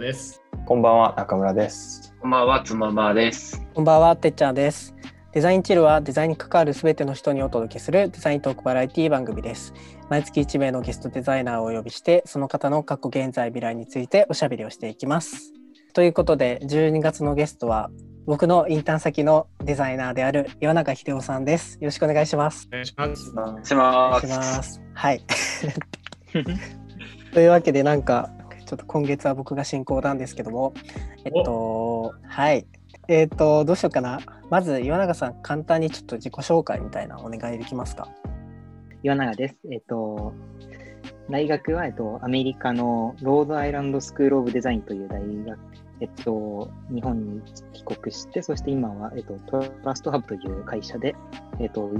トです。こんばんは、中村です。こんばんは、つままです。こんばんは、てっちゃんです。デザインチルはデザインに関わるすべての人にお届けするデザイントークバラエティ番組です。毎月1名のゲストデザイナーをお呼びして、その方の過去現在未来についておしゃべりをしていきます。ということで、12月のゲストは僕のインターン先のデザイナーである岩永秀夫さんです。よろしくお願いします。お願いします。お願いしおます。願いします。はい。というわけでなんかちょっと今月は僕が進行なんですけどもえっとはいえっとどうしようかなまず岩永さん簡単にちょっと自己紹介みたいなお願いできますか？岩永です。えっと、大学は、えっと、アメリカのロードアイランドスクールオブデザインという大学、えっと、日本に帰国して、そして今は、えっと、トラストハブという会社で、えっと、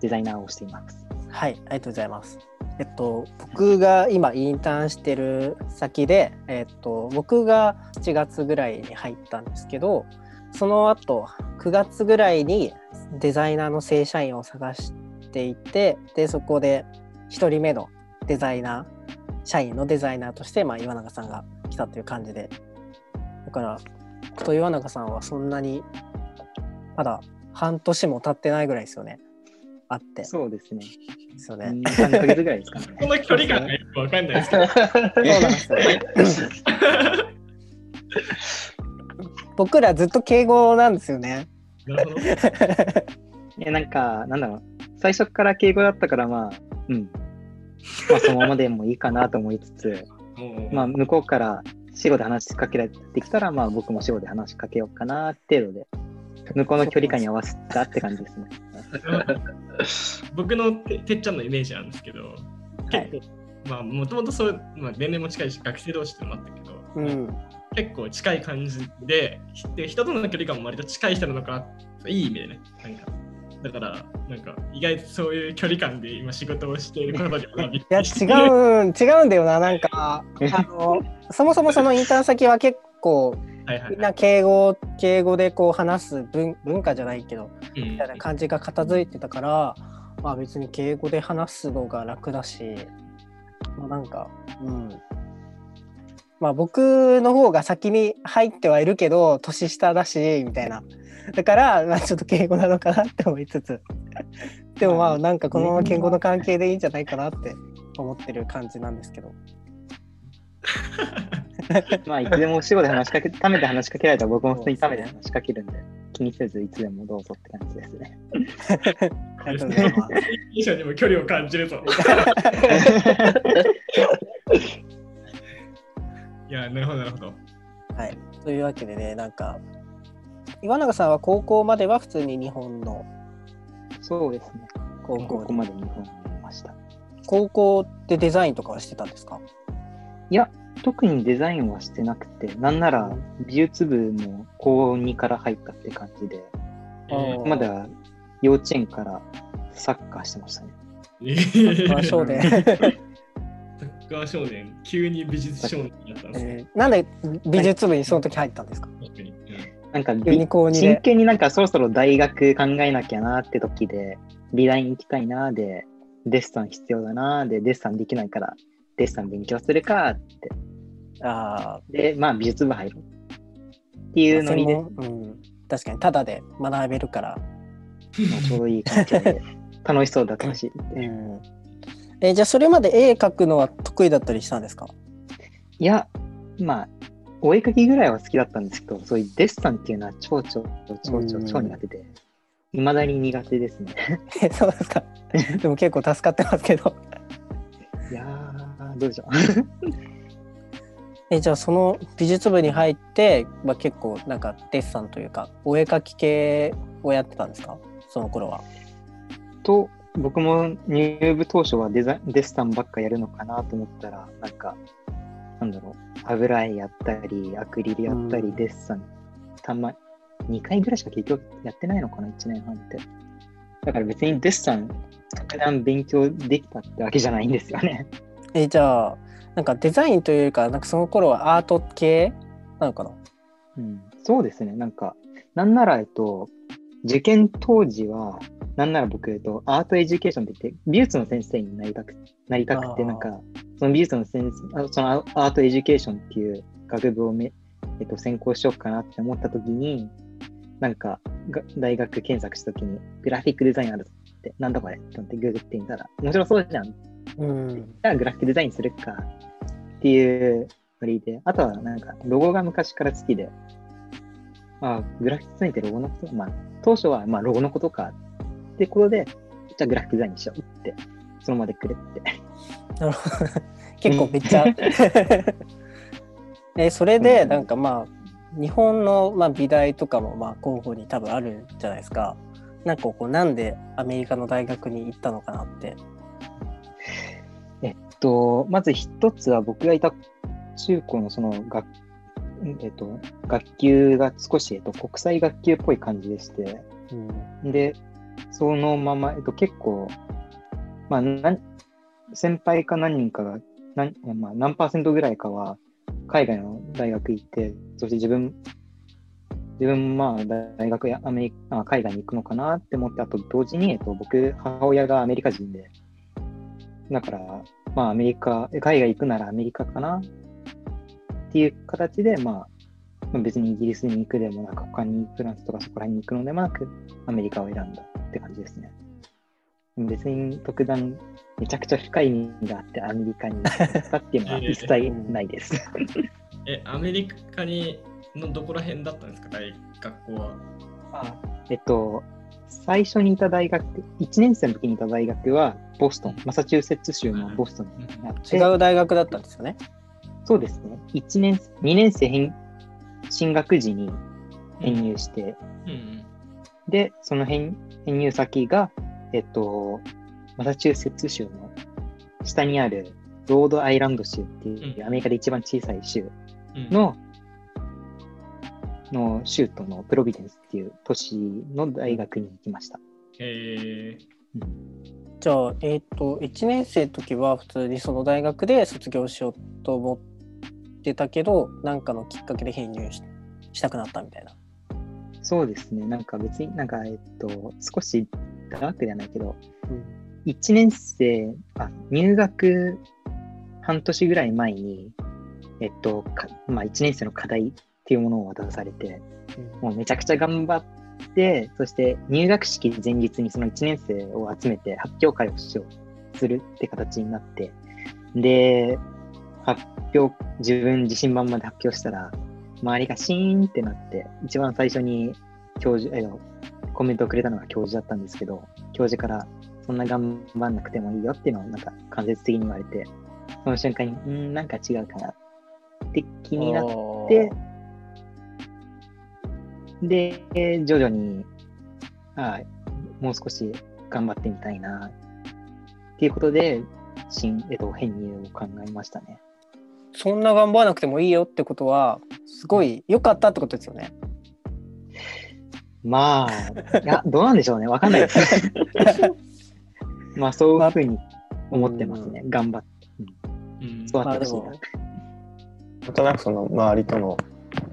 デザイナーをしています。はいありがとうございます。えっと僕が今インターンしてる先でえっと僕が7月ぐらいに入ったんですけどその後9月ぐらいにデザイナーの正社員を探していてでそこで1人目のデザイナー社員のデザイナーとして、まあ、岩永さんが来たという感じで。だから僕と岩永さんはそんなにまだ半年も経ってないぐらいですよね。あってそうですね。ですよね。2、3ヶ月ぐらいですかね。この距離感がよくわかんないですけど。そうなんですよね。僕らずっと敬語なんですよね。なるほど。いや、なんか、なんだろう。最初から敬語だったから、まあ、うん。まあ、そのままでもいいかなと思いつつ、まあ、向こうから死語で話しかけられてきたら、まあ、僕も死語で話しかけようかな程度で、向こうの距離感に合わせたって感じですね。僕のててっちゃんのイメージなんですけど、結構、まあ、もともとそう、まあ、年齢も近いし、学生同士ってのもあったけど、うん。結構近い感じで、で人との距離感も割と近い人なのかな、いい意味でね。なんかだから、なんか意外とそういう距離感で今仕事をしていることにはびっ いや、違うん、違うんだよな。なんか、あの、そもそもそのインターン先は結構、はいはいみんな敬語、敬語でこう話す文文化じゃないけど、うんみたいな感じが片付いてたから、まあ別に敬語で話すのが楽だし、まあなんか、うん。まあ僕の方が先に入ってはいるけど、年下だし、みたいな。だから、まあちょっと敬語なのかなって思いつつ。でもまあなんかこのまま敬語の関係でいいんじゃないかなって思ってる感じなんですけど。まあ、いつでも死語で話しかけ、ためで話しかけられたら僕も普通にためで話しかけるんで、気にせずいつでもどうぞって感じですね。ありがとうございます。にも距離を感じるぞ。いや、なるほど、なるほど。はい。というわけでね、なんか、岩永さんは高校までは普通に日本のそうですね。高校でここまで日本にいました。高校でデザインとかはしてたんですか？いや、特にデザインはしてなくて、なんなら美術部も高2から入ったって感じで、えーまだ幼稚園からサッカーしてましたね。えサッカー少年、サッカー少年、急に美術少年になったんですね。えーなんで美術部にその時入ったんですか？確かに。なんか急に高2真で。剣になんかそろそろ大学考えなきゃなって時で、美大に行きたいなで、デッサン必要だなで、デッサンできないから、デッサン勉強するかって。あで、まあ美術部入ろうってーいうノリで、それもうん、確かに、ただで学べるから。まあちょうどいい環境で 楽しそうだったし、うんえーじゃあ、それまで絵描くのは得意だったりしたんですか？いや、まあ、お絵描きぐらいは好きだったんですけど、そういうデッサンっていうのは超超超超超苦手で、いまだに苦手ですね。えそうですか。でも結構助かってますけど。いやー、どうでしょう。えじゃあその美術部に入って、まあ、結構なんかデッサンというかお絵描き系をやってたんですか？その頃は。と、僕も入部当初はデザデッサンばっかやるのかなと思ったら、なんか、なんだろう、油絵やったり、アクリルやったり、うんデッサン、たま、2回ぐらいしか結局やってないのかな、1年半って。だから別にデッサン、格段勉強できたってわけじゃないんですよね。えじゃあなんかデザインというかなんかその頃はアート系？なのかな？うん、そうですね。なんか、なんなら、えっと、受験当時は、なんなら僕、えっと、 art education って言って、美術の先生になりたくなりたくて、なんか、その美術の先生、あそのア art education っていう学部をめ、えっと、専攻しようかなって思った時に、なんかが大学検索した時にグラフィックデザインあるぞって、なんだこれって思ってググってみたら、面白そうじゃん。じうん。ゃあグラフィックデザインするかっていうノリで、あとはなんかロゴが昔から好きで、まあ、グラフィックデザインってロゴのこと、まあ、当初はまあロゴのことかってことで、じゃあグラフィックデザインにしようって、そのまでくれって。なるほど。結構めっちゃ。えそれでなんかまあ日本のまあ美大とかもまあ候補に多分あるじゃないですか。なんかこうなんでアメリカの大学に行ったのかなって。と、まず一つは僕がいた中高のその学、えっと、学級が少し、えっと、国際学級っぽい感じでして、うん。で、そのまま、えっと、結構、まあ、先輩か何人かが何,、まあ、何パーセントぐらいかは海外の大学行って、そして自分、自分もまあ大学やアメリカあ海外に行くのかなって思って、あと同時に、えっと、僕、母親がアメリカ人で、だから、まあアメリカ、海外行くならアメリカかな？っていう形で、まあ、まあ別にイギリスに行くでもなく、他にフランスとかそこら辺に行くのでもなく、アメリカを選んだって感じですね。別に特段、めちゃくちゃ深い意味があって、アメリカに行ったっていうのは 一切ないです。え、アメリカにのどこら辺だったんですか、大学校は。えっと、最初にいた大学、1年生の時にいた大学はボストン、マサチューセッツ州のボストンにあって、違う大学だったんですよね？そうですね。1年、2年生編進学時に編入して、うんうん。で、その編編入先が、えっと、マサチューセッツ州の下にあるロードアイランド州っていう、うんアメリカで一番小さい州うん、の、の州都のプロビデンスっていう都市の大学に行きました。へえじゃあえっ、と1年生の時は普通にその大学で卒業しようと思ってたけどなんかのきっかけで編入ししたくなったみたいな。そうですね。なんか別になんか、えっと、少しダークではないけど、うん1年生、あ、入学半年ぐらい前に、えっと、かまあ、1年生の課題っていうものを渡されて、もうめちゃくちゃ頑張って、そして入学式前日にその1年生を集めて発表会をしようするって形になって、で、発表、自分自信満々で発表したら、周りがシーンってなって、一番最初に教授、えコメントをくれたのが教授だったんですけど、教授から、そんな頑張んなくてもいいよっていうのをなんか間接的に言われて、その瞬間に、うーん、なんか違うかなって気になって、で、徐々に、あもう少し頑張ってみたいな、っていうことで、新、えっと、編入を考えましたね。そんな頑張らなくてもいいよってことはすごい良かったってことですよね。まあ、いや、どうなんでしょうね。わかんないです。まあ、そういうふうに思ってますね。頑張って。うんそうまあでもなんとなくその周りとの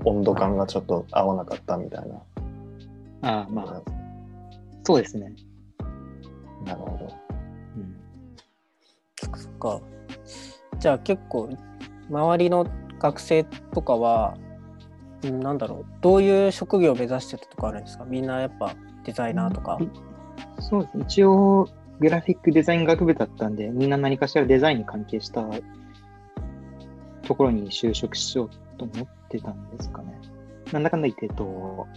温度感がちょっと合わなかったみたいな。ああ、まあ、そうですね。なるほど。うんそっか。じゃあ結構周りの学生とかは、うんなんだろうどういう職業を目指してたとかあるんですか？みんなやっぱデザイナーとか。そうですね。一応、グラフィックデザイン学部だったんで、みんな何かしらデザインに関係したところに就職しようと思ってたんですかね。なんだかんだ言って、えっと、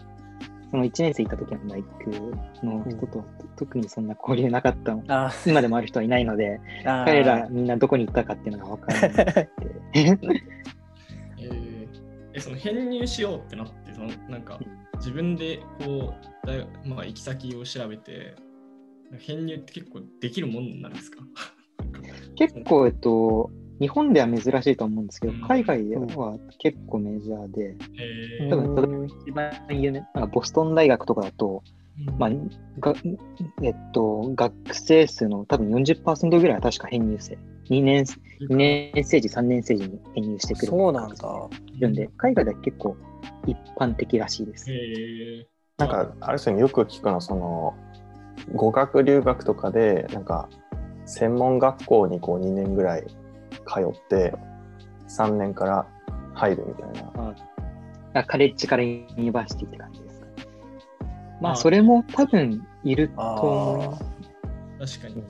その1年生行った時の大学の人と、特にそんな交流なかったの。あ今でもある人はいないので、彼らみんなどこに行ったかっていうのが分からなくて。えーえ、その編入しようってなって、そのなんか自分でこう、大学まあ、行き先を調べて、編入って結構できるもんなんですか 結構、えっと、日本では珍しいと思うんですけどうん、海外では結構メジャーで、え多分一番有名なボストン大学とかだと、ーまあ、がえっと、学生数の多分40%ぐらいは確か編入生。2年 ,2 年生時、3年生時に編入してくる。そうなんだ。いるんで、海外では結構一般的らしいです。なんか、あれですよね、よく聞くのは、その、語学留学とかで、なんか、専門学校にこう2年ぐらい通って、3年から入るみたいな。ああカレッジからユニバーシティって感じですか？まああ、それも多分いると思います。確かに。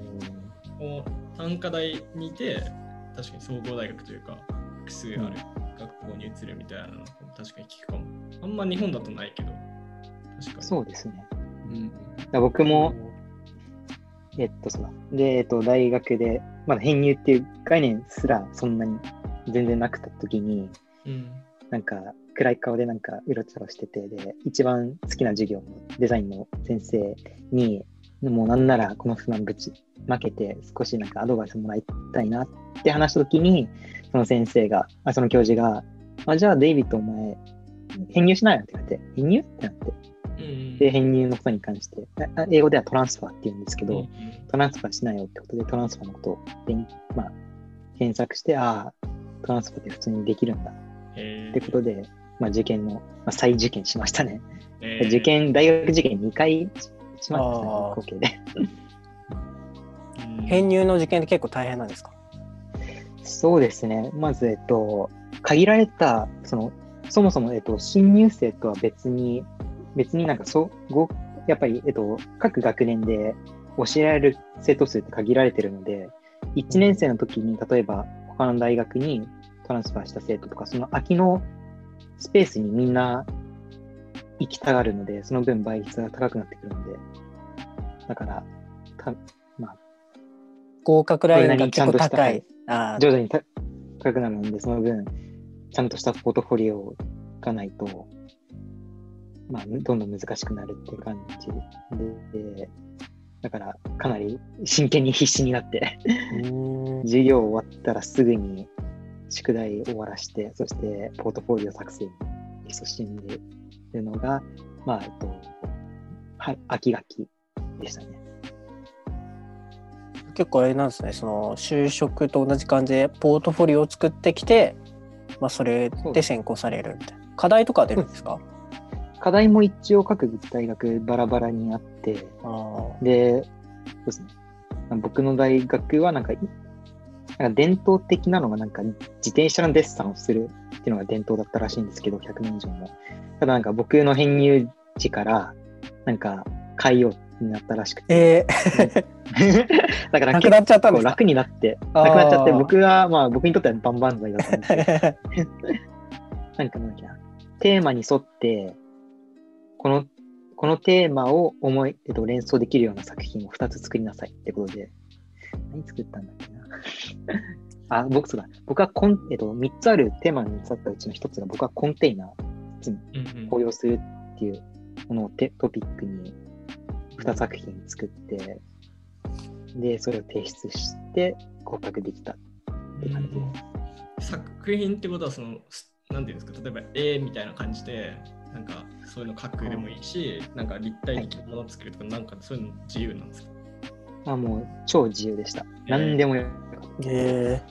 こう単科大にいて、確かに総合大学というか、複数ある学校に移るみたいなのも確かに聞くかも。あんま日本だとないけど、確かに。そうですね。うん。僕も、えっと、そうだ。で、えっと、大学で、まだ編入っていう概念すらそんなに全然なくた時に、うん。なんか、暗い顔でなんか、うろちょろしてて、で、一番好きな授業のデザインの先生に、もうなんならこの不満ぶち負けて、少しなんかアドバイスもらいたいなって話した時に、その先生が、あその教授が、あ、じゃあデイビッドお前、編入しないよって言われて、編入？ってなって、うん。で、編入のことに関して、あ英語ではトランスファーって言うんですけど、うんトランスファーしないよってことで、トランスファーのことを勉、まあ、検索して、ああ、トランスファーって普通にできるんだ。へってことで、まあ、受験の、まあ、再受験しましたね。えー。受験、大学受験2回しましたね、合計で。うん。編入の受験って結構大変なんですか？そうですね。まず、えっと、限られた、その、そもそも、えっと、新入生とは別に、別になんか、そう、ごやっぱり、えっと、各学年で教えられる生徒数って限られてるので、1年生の時に、例えば、他の大学にトランスファーした生徒とか、その空きのスペースにみんな行きたがるので、その分倍率が高くなってくるので、だから、た合格ラインがんと高い。あー徐々にた高くなるので、その分、ちゃんとしたポートフォリオがないと、まあ、どんどん難しくなるっていう感じで、でだから、かなり真剣に必死になって、授業終わったらすぐに宿題終わらして、そしてポートフォリオ作成に勤しんでいるのが、まあ、えっと、は秋学期でしたね。結構あれなんですね、その就職と同じ感じでポートフォリオを作ってきて、まあ、それで選考されるみたいな。課題とか出るんですか、課題も一応各大学バラバラにあって、あで、そうですね。僕の大学はなんかい、なんか伝統的なのがなんか自転車のデッサンをするっていうのが伝統だったらしいんですけど、100年以上も。ただなんか僕の編入時からなんか変えようになったらしくて。えー、だからなくなっちゃったんですか？結構楽になって、なくなっちゃって、僕はまあ僕にとっては万々歳だったんですけど、なんかなんだっけな、テーマに沿って、この、このテーマを思い、えっと、連想できるような作品を2つ作りなさいってことで、何作ったんだっけな？あ、僕そうだ。僕はコン、えっと、3つあるテーマの3つあったうちの1つが、僕はコンテイナー、応用するっていうものをテトピックに2作品作って、で、それを提出して合格できたって感じです。作品ってことはそのすなんていうんですか？例えば絵みたいな感じでなんかそういうの書くでもいいし、なんか立体的なものを作るとか、なんかそういうの自由なんですか？まあもう超自由でした。えー。何でもよかっえ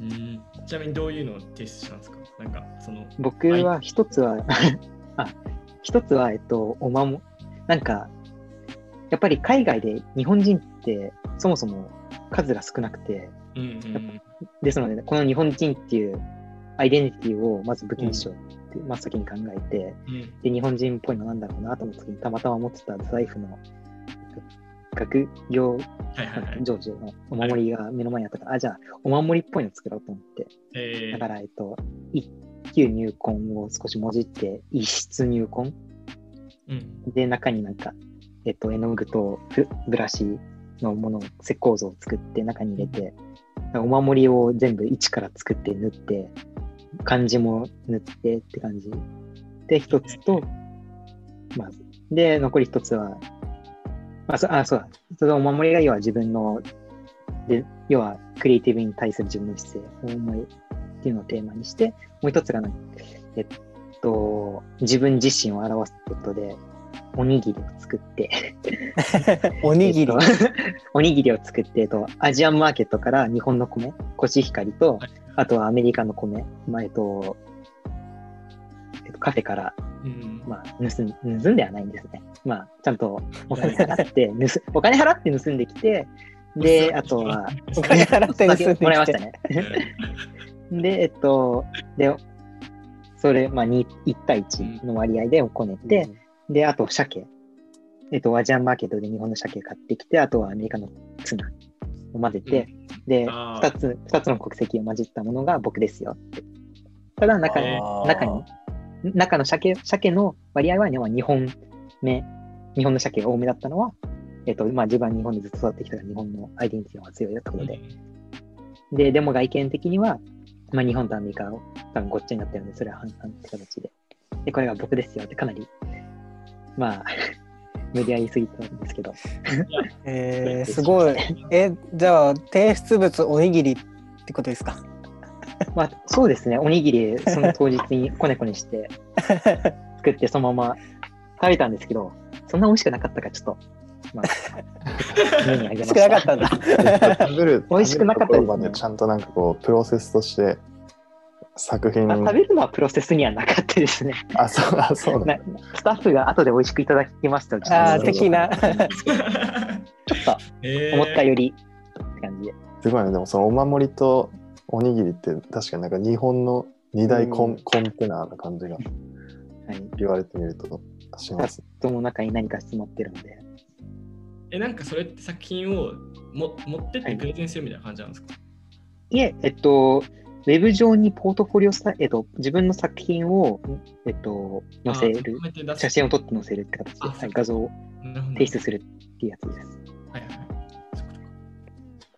うん。ちなみにどういうのを提出したんですか？なんかそのた。僕は一つは、あ、一つは、えっと、おまも、なんか、やっぱり海外で日本人ってそもそも数が少なくて、うんうんですので、この日本人っていうアイデンティティをまず武器にしよう。って、真っ先に考えて、うん。で、日本人っぽいのなんだろうなと思った時に、たまたま持ってた財布の学業はいはいはい。成就のお守りが目の前にあったから、あ、じゃあ、お守りっぽいの作ろうと思って、えー。だから、えっと、一級入魂を少しもじって、一室入魂？うん。で、中になんか、えっと、絵の具とブブラシのものを、石膏像を作って中に入れて、お守りを全部一から作って縫って、漢字も塗ってって感じ。で、一つと、まず、で、残り一つは、あ、そあそうだ。そのお守りが要は自分の、で、要はクリエイティブに対する自分の姿勢、思いっていうのをテーマにして、もう一つがえっと、自分自身を表すことで、おにぎりを作って、ー、おにぎり。えっと おにぎりを作って、えっと、アジアンマーケットから日本の米、コシヒカリとはい、あとはアメリカの米、まあ、えっと、えっと、カフェから、うんまあ、盗ん、盗んではないんですね。まあ、ちゃんとお金払って、盗、お金払って盗んできて、で、あとは、お金払って盗んできてもらいましたね。で、えっと、で、それ、まあ、2 1対1の割合でこねて、で、あと、鮭。えっと、アジアンマーケットで日本の鮭買ってきて、あとはアメリカのツナを混ぜて、で、あー2つ、二つの国籍を混じったものが僕ですよって。ただ中に中に、中の鮭、鮭の割合はねまあ日本目、日本の鮭が多めだったのは、えっと、まあ自分は日本でずっと育ってきたから日本のアイデンティティが強いよってことで。で、でも外見的には、まあ日本とアメリカを多分ごっちゃになってるんで、それは半々って形で。で、これが僕ですよってかなり、まあ、無理やりすぎたんですけど。えー、すごい。え、じゃあ、提出物おにぎりってことですか？まあ、そうですね。おにぎり、その当日にこねこねして、作ってそのまま食べたんですけど、そんな美味しくなかったから、ちょっと、まあ、目にあげま少した。なかったんだ。食べる美味しくなかったですねちゃんとなんかこうプロセスとして作品あ食べるのはプロセスにはなかったですね。あそうあそうだなスタッフが後で美味しくいただきますと、ちょっあ的な。ちょっとえー思ったよりって感じで。すごいねでもそのお守りとおにぎりって確かになんか日本の二大コン,、うんコンテナな感じがはい。言われてみるとしますその中に何か詰まってるので。え、なんかそれって作品をも持ってってプレゼンするみたいな感じなんですか、いえ、えっと、ウェブ上にポートフォリオさ、えっと、自分の作品を、えっと、載せる写真を撮って載せるって形で、あはい、画像を提出するっていうやつです。はいはいはい。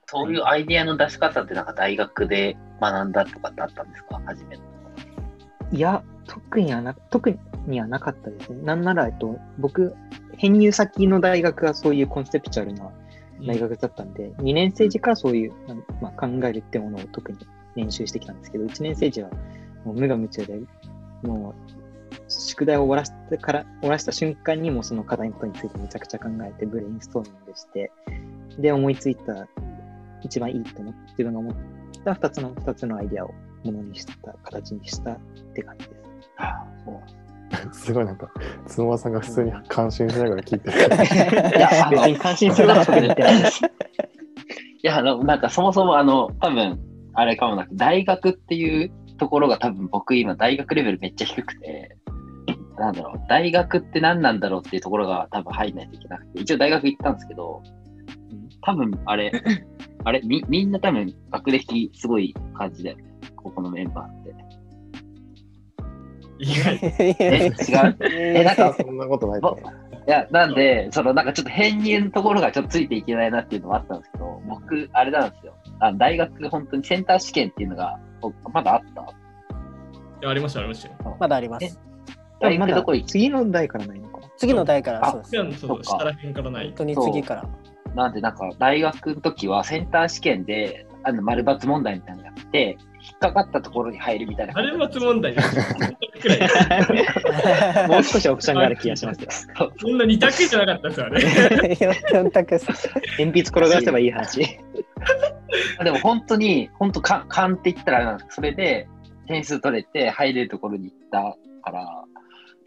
そういうアイデアの出し方ってなんか大学で学んだとかってあったんですか？初めて。いや、特にはな、特にはなかったですね。なんなら、えっと、僕、編入先の大学がそういうコンセプチュアルな大学だったんで、2年生時からそういう、まあ、考えるってものを特に練習してきたんですけど、1年生時はもう無我夢中で、もう、宿題を終わらせてから、終わらせた瞬間にもうその課題のことについてめちゃくちゃ考えて、ブレインストーミングして、で、思いついた、一番いいと思って、自分が思った2つの、二つのアイデアをものにした、形にしたって感じです。ああそうすごいなんか角間さんが普通に感心しながら聞いてるいやあの別に感心することとか言ってないです。いや、あの、なんかそもそもあの、多分あれかもなく、大学っていうところが多分僕今大学レベルめっちゃ低くて、なんだろう、大学って何なんだろうっていうところが多分入んないといけなくて、一応大学行ったんですけど、多分あれ、あれ、みみんな多分学歴すごい感じだよね、ここのメンバーって。意外え、違う？え、なんか、そんなことないと思ういや、なんで、そのなんかちょっと編入のところがちょっとついていけないなっていうのもあったんですけど、僕、あれなんですよ。あ大学、本当にセンター試験っていうのが、おまだあった？いやありました、ありましたよ。まだあります。大まだ学どこ行っ次の代からないのかな次の代からあそうです。そう下らへんからない本。当に次から。なんで、なんか、大学の時はセンター試験で、あの、丸抜問題みたいなのやって、引っかかったところに入るみたいなあれ感じ。は問題です。くらい。もう少しオプションがある気がしますよ。そんな二択じゃなかったですよね。4択。鉛筆転がせばいい話。でも本当に、本当か、勘って言ったらあれなんですけどそれで点数取れて入れるところに行ったから、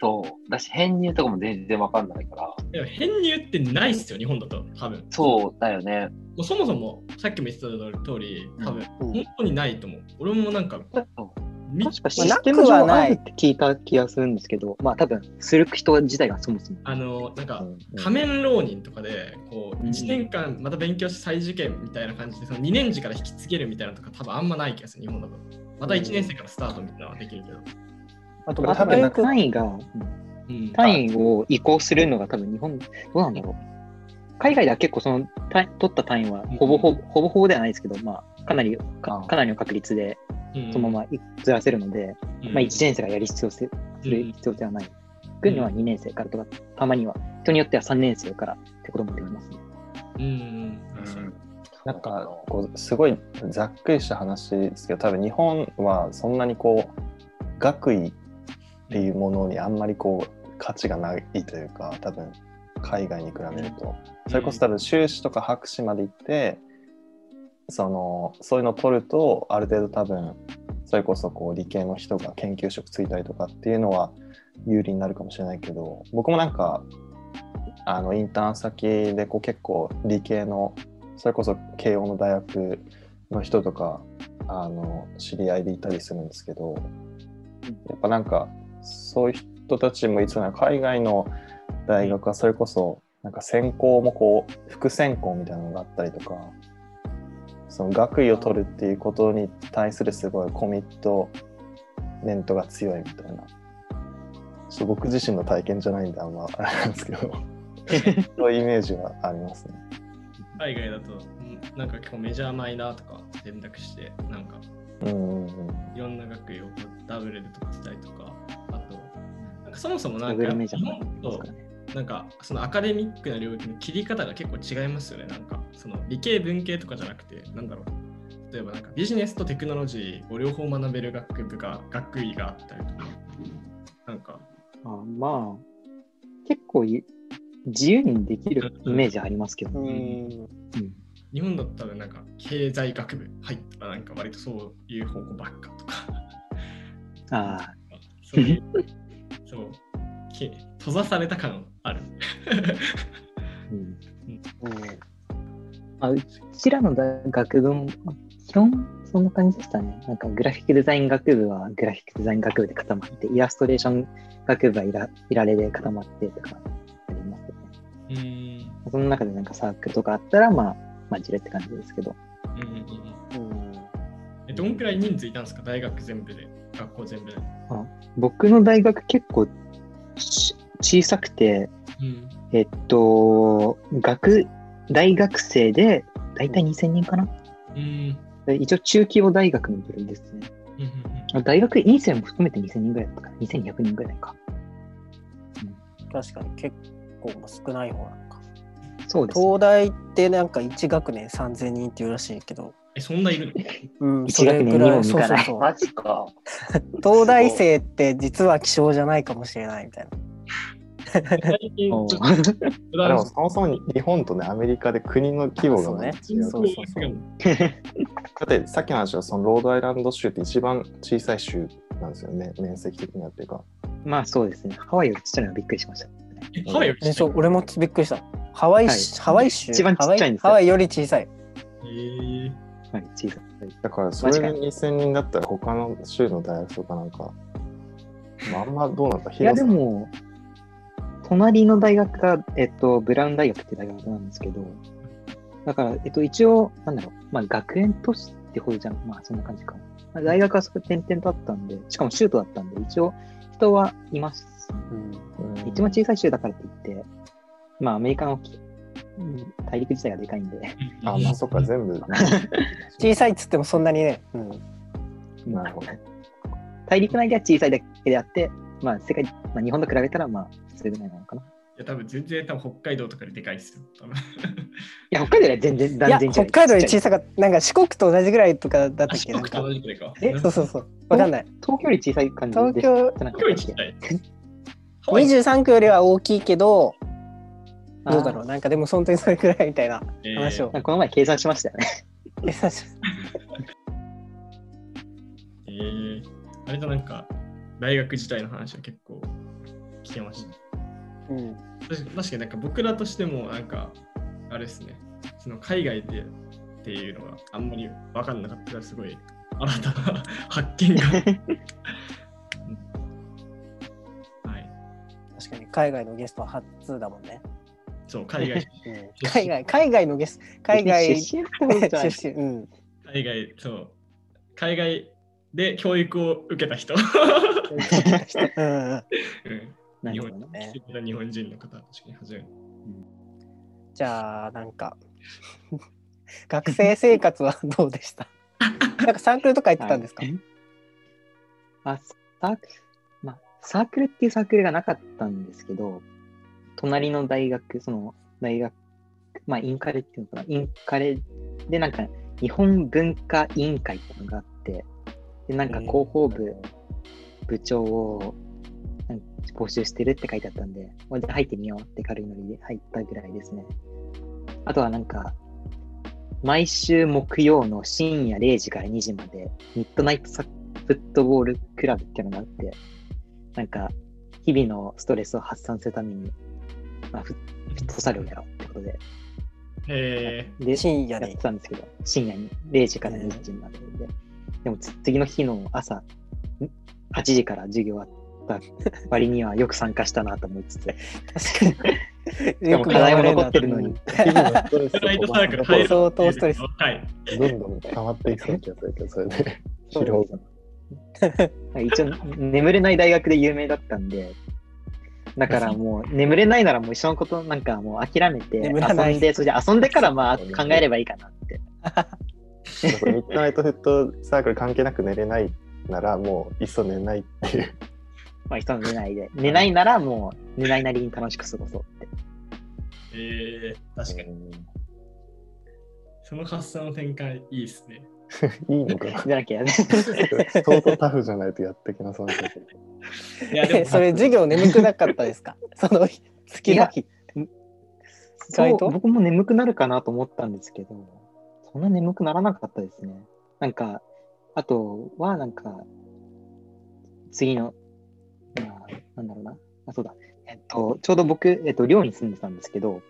そう。だし、編入とかも全然わかんないから、でも編入ってないっすよ、日本だと。多分。もそうだよね。うそもそも、さっきも言ってた通り、多分、うん本当にないと思う。俺もなんか、み確かシステム上あるって聞いた気がするんですけど、まあ多分、する人自体がそもそも。あの、なんか、うん仮面浪人とかで、こう、うん1年間また勉強して再受験みたいな感じで、その2年次から引き継げるみたいなのとか多分あんまない気がする、日本だと。また1年生からスタートみたいなのはできるけど。あと、あと単位が、うん。単位を移行するのが多分日本、どうなんだろう。海外では結構その単取った単位はほぼほぼ、ほぼほぼではないですけど、まあかなりかあかなりの確率でうん。そのままずらせるので、うん。まあ1年生がやる必要性する必要性はない。軍のは2年生からとか、たまには人によっては3年生からってこともできますね。うん。なんかこうすごいざっくりした話ですけど多分日本はそんなにこう学位っていうものにあんまりこう価値がないというか多分海外に比べると。それこそ多分修士とか博士まで行ってそのそういうのを取るとある程度多分それこそこう理系の人が研究職ついたりとかっていうのは有利になるかもしれないけど僕もなんかあのインターン先でこう結構理系のそれこそ慶応の大学の人とかあの知り合いでいたりするんですけど、やっぱなんかそういう人たちもいつも海外の大学はそれこそなんか専攻もこう副専攻みたいなのがあったりとかその学位を取るっていうことに対するすごいコミットメントが強いみたいな。僕自身の体験じゃないんであんまあれなんですけど。そういうイメージはありますね。海外だと、うんなんか結構メジャーマイナーとか選択して、なんかいろんな学位をダブルで取ってたりとか、なんかそもそもなんか。なんかそのアカデミックな領域の切り方が結構違いますよね。なんかその理系文系とかじゃなくて、なんだろう。例えばなんかビジネスとテクノロジーを両方学べる学部が、学位があったりとか、なんか、あまあ、結構い自由にできるイメージありますけどうね。ん。うん日本だったらなんか経済学部入ったらなんか割とそういう方向ばっかとか、あそういう、そう、け閉ざされた感ある。ーうんうんまあ、うちらの大学部も、まあ基本そんな感じでしたね。なんかグラフィックデザイン学部はグラフィックデザイン学部で固まって、イラストレーション学部はイライラレで固まってとかありますよね。うーん。その中でなんかサークルとかあったら、まあ、混じるって感じですけど。うんうんうんうんえどんくらい人数いたんですか？大学全部で、学校全部で。僕の大学結構し小さくて、うん。えっと、学、大学生で大体2000人かな、うん。で一応中規模大学の部類ですね。うんうんあ大学院生も含めて2000人ぐらいだったかな ?2200 人ぐらいか。確かに結構少ない方なのか。そうです、ね。東大ってなんか1学年3000人っていうらしいけど、え、そんないるの？うん、一それぐらい、そうそうそう。マジか。東大生って実は希少じゃないかもしれないみたいな。でもそもそも日本とねアメリカで国の規模がそうね違うそうそうそうだってさっきの話はそのロードアイランド州って一番小さい州なんですよね面積的にはっていうかまあそうですね。ハワイよりちっちゃいのはびっくりしました。えハワイよりえそう俺もびっくりした。ハワイ,、はいハワイ州？一番ちっちゃいんですよハワイハワイより小さい。えーはい、小さい。だからそれで間違2000人だったら他の州の大学とかなんか、まあ、あんまどうなんだいや、でも、隣の大学が、えっと、ブラウン大学って大学なんですけど、だから、えっと、一応、なんだろう、まあ、学園都市ってほどじゃん。まあ、そんな感じかも。まあ大学はそこ点々とあったんで、しかも州都だったんで、一応、人はいます。うんうん一番小さい州だからといって、まあ、アメリカの大陸自体がでかいんで、あまあそっか全部 小さいっつってもそんなにね。うん、なるほど大陸内では小さいだけであって、まあ、世界、まあ、日本と比べたら、まあ、普通ぐらいなのかな。いいや、多分全然多分北海道とかででかいですよ。多分や、北海道よりは全然、断然違う北海道より小さかった。なんか四国と同じぐらいとかだったっけ？四国と同。じくらいか。えそうそうそう。わかんない。東京より小さい感じで東京東京よりったっけちっちゃい。ハワイ23区よりは大きいけど、どうだろう。なんかでも本当にそれくらいみたいなえー話を。なんかこの前計算しましたよね。計算しえー、あれとなんか、大学時代の話は結構聞けました。うん。確かになんか僕らとしてもなんか、あれですね、その海外でっていうのがあんまり分かんなかったからすごい新たな発見が。うんはい。確かに海外のゲストは初だもんね。そう、海外、うん。海外、海外のゲスト、海外 出身。うん。海外、そう、海外で教育を受けた人。日本人の方、確かに初めて。じゃあ、なんか、学生生活はどうでした？なんかサークルとか行ってたんですか、はい。あサークル、まあ、サークルっていうサークルがなかったんですけど、隣の大学、その大学、まあ、インカレっていうのかな、インカレでなんか、日本文化委員会っていうのがあって、で、なんか広報部、部長を募集してるって書いてあったんで、もうじゃあ入ってみようって軽いノリで入ったぐらいですね。あとはなんか、毎週木曜の深夜0時から2時まで、ミッドナイトサフットボールクラブっていうのがあって、なんか、日々のストレスを発散するために、まあ、フフットサルをやろうってことで、へで、深夜にやって。たんですけど、深夜に0時から2時までで、でもつ次の日の朝、ん8時から授業あった割にはよく参加したなと思いつつ、確かに。でも課題も残ってるのに。相当ストレスはい。どんどん溜まっていきそうな気がするけど、それで。一応眠れない大学で有名だったんで、だからもう眠れないならもう一緒のことなんかもう諦めて遊んで、それで遊んでからまあ考えればいいかなって。ミッドナイトフットサークル関係なく寝れないなら、もういっそ寝ないっていう。まあ一緒寝ないで。寝ないならもう寝ないなりに楽しく過ごそうって。えー、確かに。その発想の展開いいですね。いいのかなじゃなきゃね。相当タフじゃないとやってきなそうな気がする。いや、でも、それ授業眠くなかったですか？その日、月の日。そう意外と僕も眠くなるかなと思ったんですけど、そんな眠くならなかったですね。なんか、あとはなんか、次の、まあ、なんだろうな。あ、そうだ。えっと、ちょうど僕、えっと、寮に住んでたんですけど、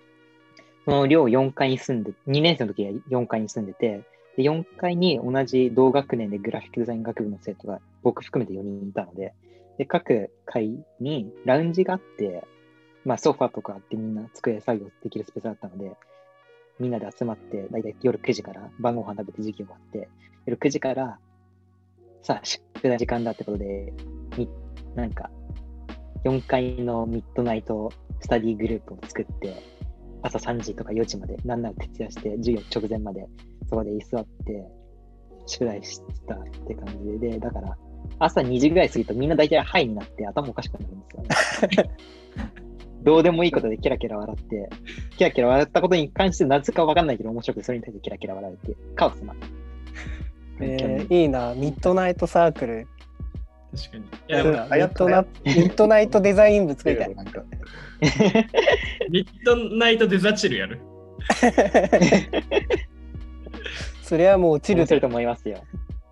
その寮4階に住んで、2年生の時は4階に住んでて、で4階に同じ同学年でグラフィックデザイン学部の生徒が僕含めて4人いたので、で各階にラウンジがあって、まあソファーとかあってみんな机作業できるスペースだったので、みんなで集まって、だいたい夜9時から晩ご飯食べて授業終わって、夜9時から、さあ、宿題時間だってことで、みなんか、4階のミッドナイトスタディグループを作って、朝3時とか4時まで、なんなら徹夜して、授業直前まで、そこで居座って、宿題してたって感じで、でだから、朝2時ぐらい過ぎるとみんな大体ハイになって頭おかしくなるんですよね。どうでもいいことでゲラゲラ笑って、ゲラゲラ笑ったことに関してなぜかわかんないけど面白くて、それに対してゲラゲラ笑うっていうカオスな。えーいいな、ミッドナイトサークル。確かに。いや、ミッドナミッドナイトデザイン部作りたい。なんかミッドナイトデザチルやる。それはもうチル面白いと思いますよ。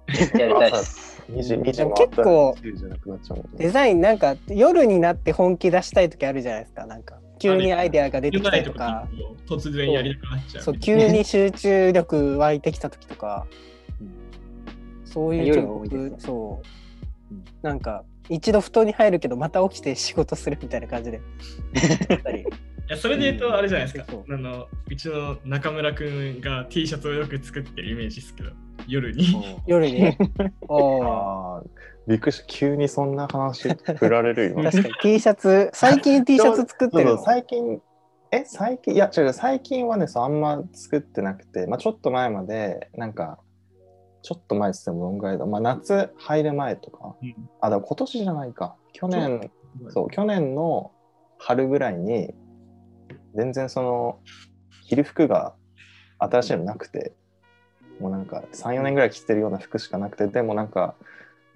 やりたいです。2時、2時でも結構10じゃなくなっちゃうもんね。デザインなんか夜になって本気出したい時あるじゃないですか。なんか急にアイデアが出てきたりとか、突然やりたくなっちゃう。そう急に集中力湧いてきた時とか、そういうちょっと夜が多いですね。僕そう。うん。なんか一度布団に入るけどまた起きて仕事するみたいな感じで やそれで言うとあれじゃないですか、そうあのうちの中村くんが T シャツをよく作ってるイメージですけど、夜に。夜に？ああ、びっくりした。急にそんな話振られる今。確かに。T シャツ最近 T シャツ作ってる最近、え、最近、いや違う、最近はね、そうあんま作ってなくて、まあちょっと前まで、なんか、ちょっと前っつってもどんぐらいだ、まあ夏入る前とか、うん。あ、でも今年じゃないか。去年、そう、去年の春ぐらいに、全然その、着る服が新しいのなくて、もうなんか3、4年ぐらい着てるような服しかなくて、でもなんか、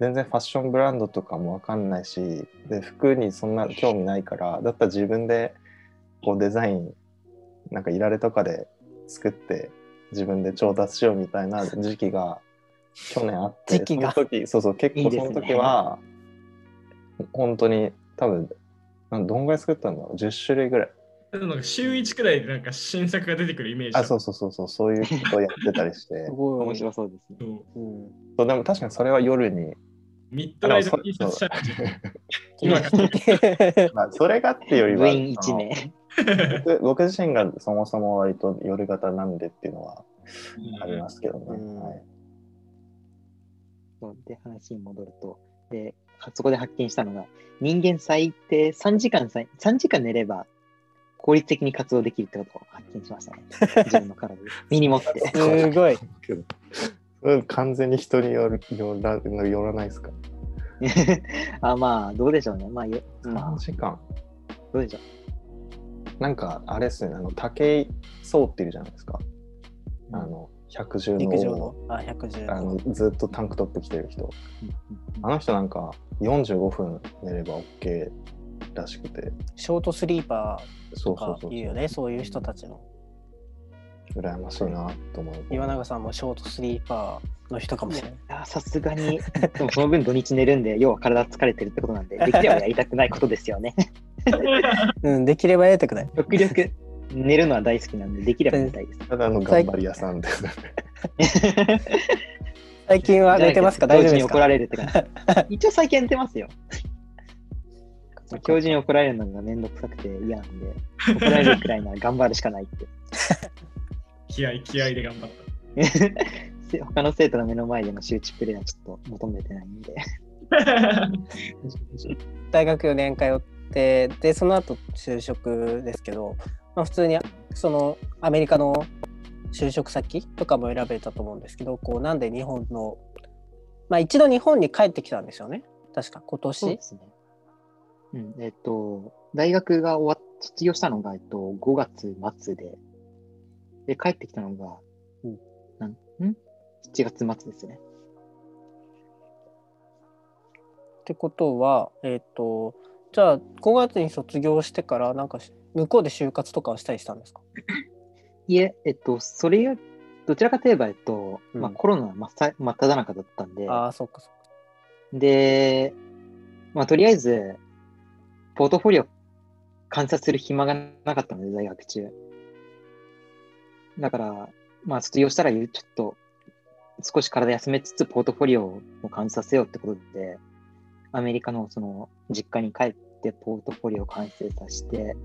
全然ファッションブランドとかもわかんないし、で、服にそんな興味ないから、だったら自分でこうデザイン、なんかいられとかで作って、自分で調達しようみたいな時期が去年あって、時期がその時、そうそう、結構その時は、本当に多分、どんぐらい作ったんだろう ?10 種類ぐらい。なんか週1くらいでなんか新作が出てくるイメージ。あ、そうそうそうそう、そういうことをやってたりして す。ごい面白そうですね。そううんそうでも確かにそれは夜に、ミッドナイト T シャツシャツ今から まあ、それがっていうよりは、部員1名。僕僕自身がそもそも割と夜型なんでっていうのはありますけどね。うんはい、そうで、話に戻ると、で、そこで発見したのが、人間最低3時間さえ、3時間寝れば効率的に活動できるってことを発見しましたね。自分の体で。身に持って。すごい。完全に人によるよらよらないですか、あ、まあ、どうでしょうね。まあ、よま ?3 あ、時間。どうでしょなんかあれですね、あの武井壮っているじゃないですか。あの百獣の陸上王の？あ110あのずっとタンクトップ着てる人。う。あの人なんか45分寝れば OK らしくて。ショートスリーパーとかそうそうそう。いいよね、そういう人たちの。羨ましいなと思う。岩永さんもショートスリーパーの人かもしれない。あさすがに、でもその分土日寝るんで、要は体疲れてるってことなんで、できればやりたくないことですよね。うん、できればやりたくない。極力寝るのは大好きなんで、できれば寝たいです。ただの頑張り屋さんで。最近は寝てますか？大丈夫ですか？怒られるって感じ。一応最近寝てますよ。教授に怒られるのがめんどくさくて嫌なんで、怒られるくらいなら頑張るしかないって。気合い気合いで頑張っせ 他の生徒の目の前での周知プレイはちょっと求めてないんで。た。大学4年通ってでその後就職ですけど、まあ、普通にそのアメリカの就職先とかも選べたと思うんですけどこうなんで日本のまあ一度日本に帰ってきたんですよね確か今年そうですね。うん、えっと、大学が終わっ卒業したのが、えっと、5月末で、で、帰ってきたのが、うん。なんん ?7 月末ですね。ってことはえっ、とじゃあ5月に卒業してからなんかし向こうで就活とかはしたりしたんですか？いえ、えっと、それよ、どちらかといえば、えっと、うん。まあ、コロナ真っさ真っ只中だったんで、ああそっかそっか。で、まあ、とりあえず、ポートフォリオ観察する暇がなかったので、大学中。だから、まあ、卒業したら、ちょっと、少し体休めつつ、ポートフォリオを観察させようってことで、アメリカのその実家に帰って、ポートフォリオを完成させて、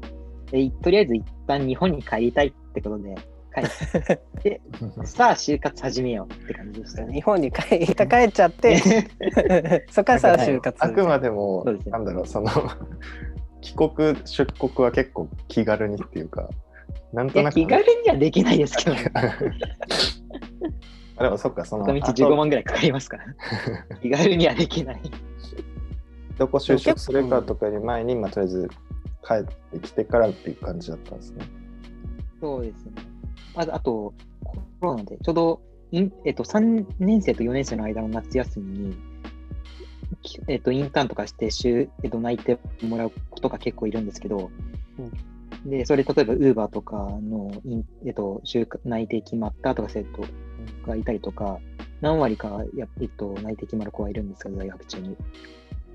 でとりあえず一旦日本に帰りたいってことで、帰って、さあ、就活始めようって感じでしたね。日本に帰一回帰っちゃって そっからさ就活あくまでもですねなんだろうその 帰国出国は結構気軽にっていうかなんとなく気軽にはできないですけど、ね、あでもそっかその片道あと15万ぐらいかかりますから。気軽にはできない。どこ就職するかとかより前に、まあ、とりあえず帰ってきてからっていう感じだったんですね。そうですね。ああと、コロナで、ちょうどえっと、3年生と4年生の間の夏休みに、きえっと、インターンとかして週、えっと、内定もらう子とか結構いるんですけど、で、それ例えば、ウーバーとかのイン、えっと、就活内定決まったとか生徒がいたりとか、何割かや、えっと、内定決まる子はいるんですけど、大学中に。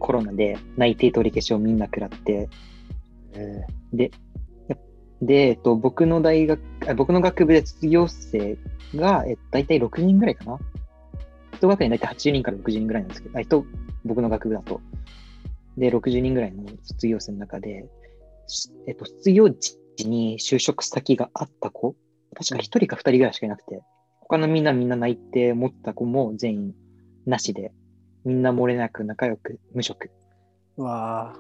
コロナで内定取り消しをみんな食らって、えで、やで、えっと、僕の大学、あ僕の学部で卒業生が、えっと、大体6人ぐらいかな。一学年大体80人から60人ぐらいなんですけど、あ、一僕の学部だと。で、60人ぐらいの卒業生の中で、しえっと、卒業時に就職先があった子、確か1人か2人ぐらいしかいなくて、他のみんなみんな内定持った子も全員なしで、みんな漏れなく仲良く無職。うわ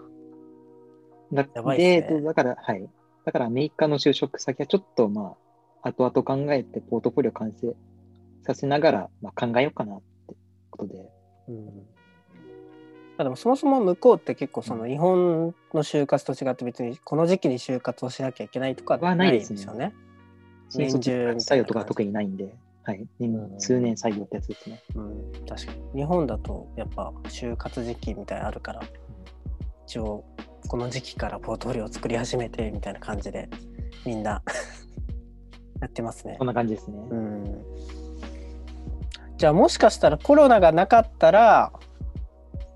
だやばいっで、すねえっとだから、はい。だからアメリカの就職先はちょっと、まあ、後々考えてポートフォリオ完成させながら、まあ、考えようかなってことで。ーうんあでもそもそも向こうって結構その日本の就活と違って別にこの時期に就活をしなきゃいけないとかはないんですよね。新卒年中採用とか特にないんで、はい。通年採用ってやつですね。うん、確かに日本だとやっぱ就活時期みたいあるから一応この時期からポートフォリオを作り始めてみたいな感じでみんな やってますねこん。な感じですね。うん、じゃあもしかしたらコロナがなかったら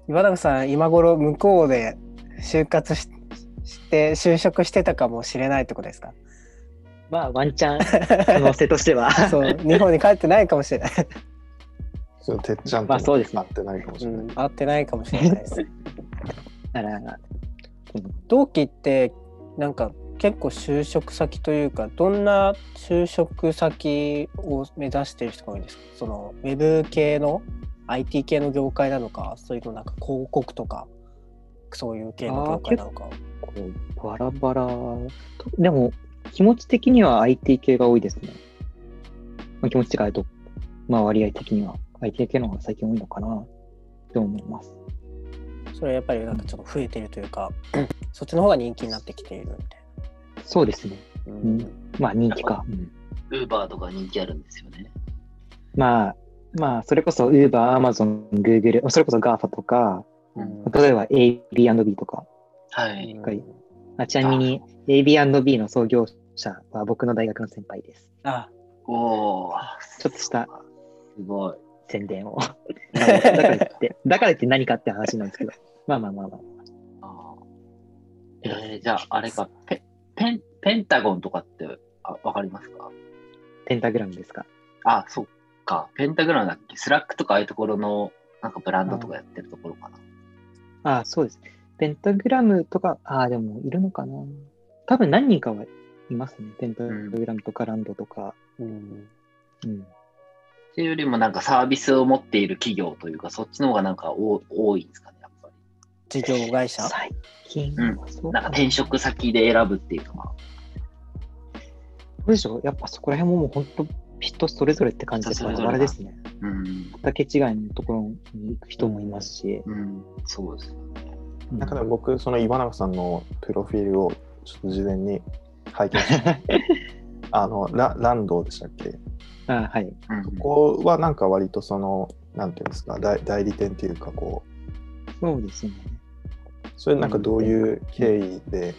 岩永さん今頃向こうで就活しして就職してたかもしれないってことですか？まあ、ワンチャン可能性としては。そう日本に帰ってないかもしれない、そうてっちゃんとまあそうですね合ってないかもしれない。うん、会ってないかもしれないです だから、同期ってなんか結構就職先というかどんな就職先を目指してる人が多いんですか？そのウェブ系の IT 系の業界なのかそういうのなんか広告とかそういう系の業界なのかバラバラ。でも、気持ち的には IT 系が多いですね。まあ、気持ち的にと、まあ割合的には IT 系の方が最近多いのかなと思います。それはやっぱりなんかちょっと増えてるというか そっちの方が人気になってきているみたいそうですね。な、うんまあ人気か。うんウーバーとか人気あるんですよね。まあ、まあ、それこそ Uber、Amazon、Google、それこそ GAFA とか、うん例えば AB&B とか。はい。いあちなみに Airbnb の創業者は僕の大学の先輩です。あおー、ちょっとしたすごい。宣伝を。だから言って、だから言って何かって話なんですけど。まあまあまあまあ。あーえー、じゃあ、あれか、ペペンペンタゴンとかってあわかりますか？ペンタグラムですか？あ、そっか、ペンタグラムだっけ？ Slack とかああいうところの、なんかブランドとかやってるところかな。ああ、そうです。ペンタグラムとか、ああ、でもいるのかな。多分何人かはいますね。ペンタグラムとかランドとか。うんうん。っていうよりもなんかサービスを持っている企業というか、そっちの方がなんか多多いんですかね、事業会社？最近うん。なんか転職先で選ぶっていうのは。どうでしょ？うやっぱそこら辺ももう本当人それぞれって感じでバラバラですね。うん。畑違いのところに行く人もいますし。うん、そうですよね。うんなんかでも僕、その岩永さんのプロフィールをちょっと事前に拝見して、あのラランドでしたっけ？あはい。うんここはなんか割とその、なんていうんですか、代代理店っていうか、こそうですね。う、それなんかどういう経緯で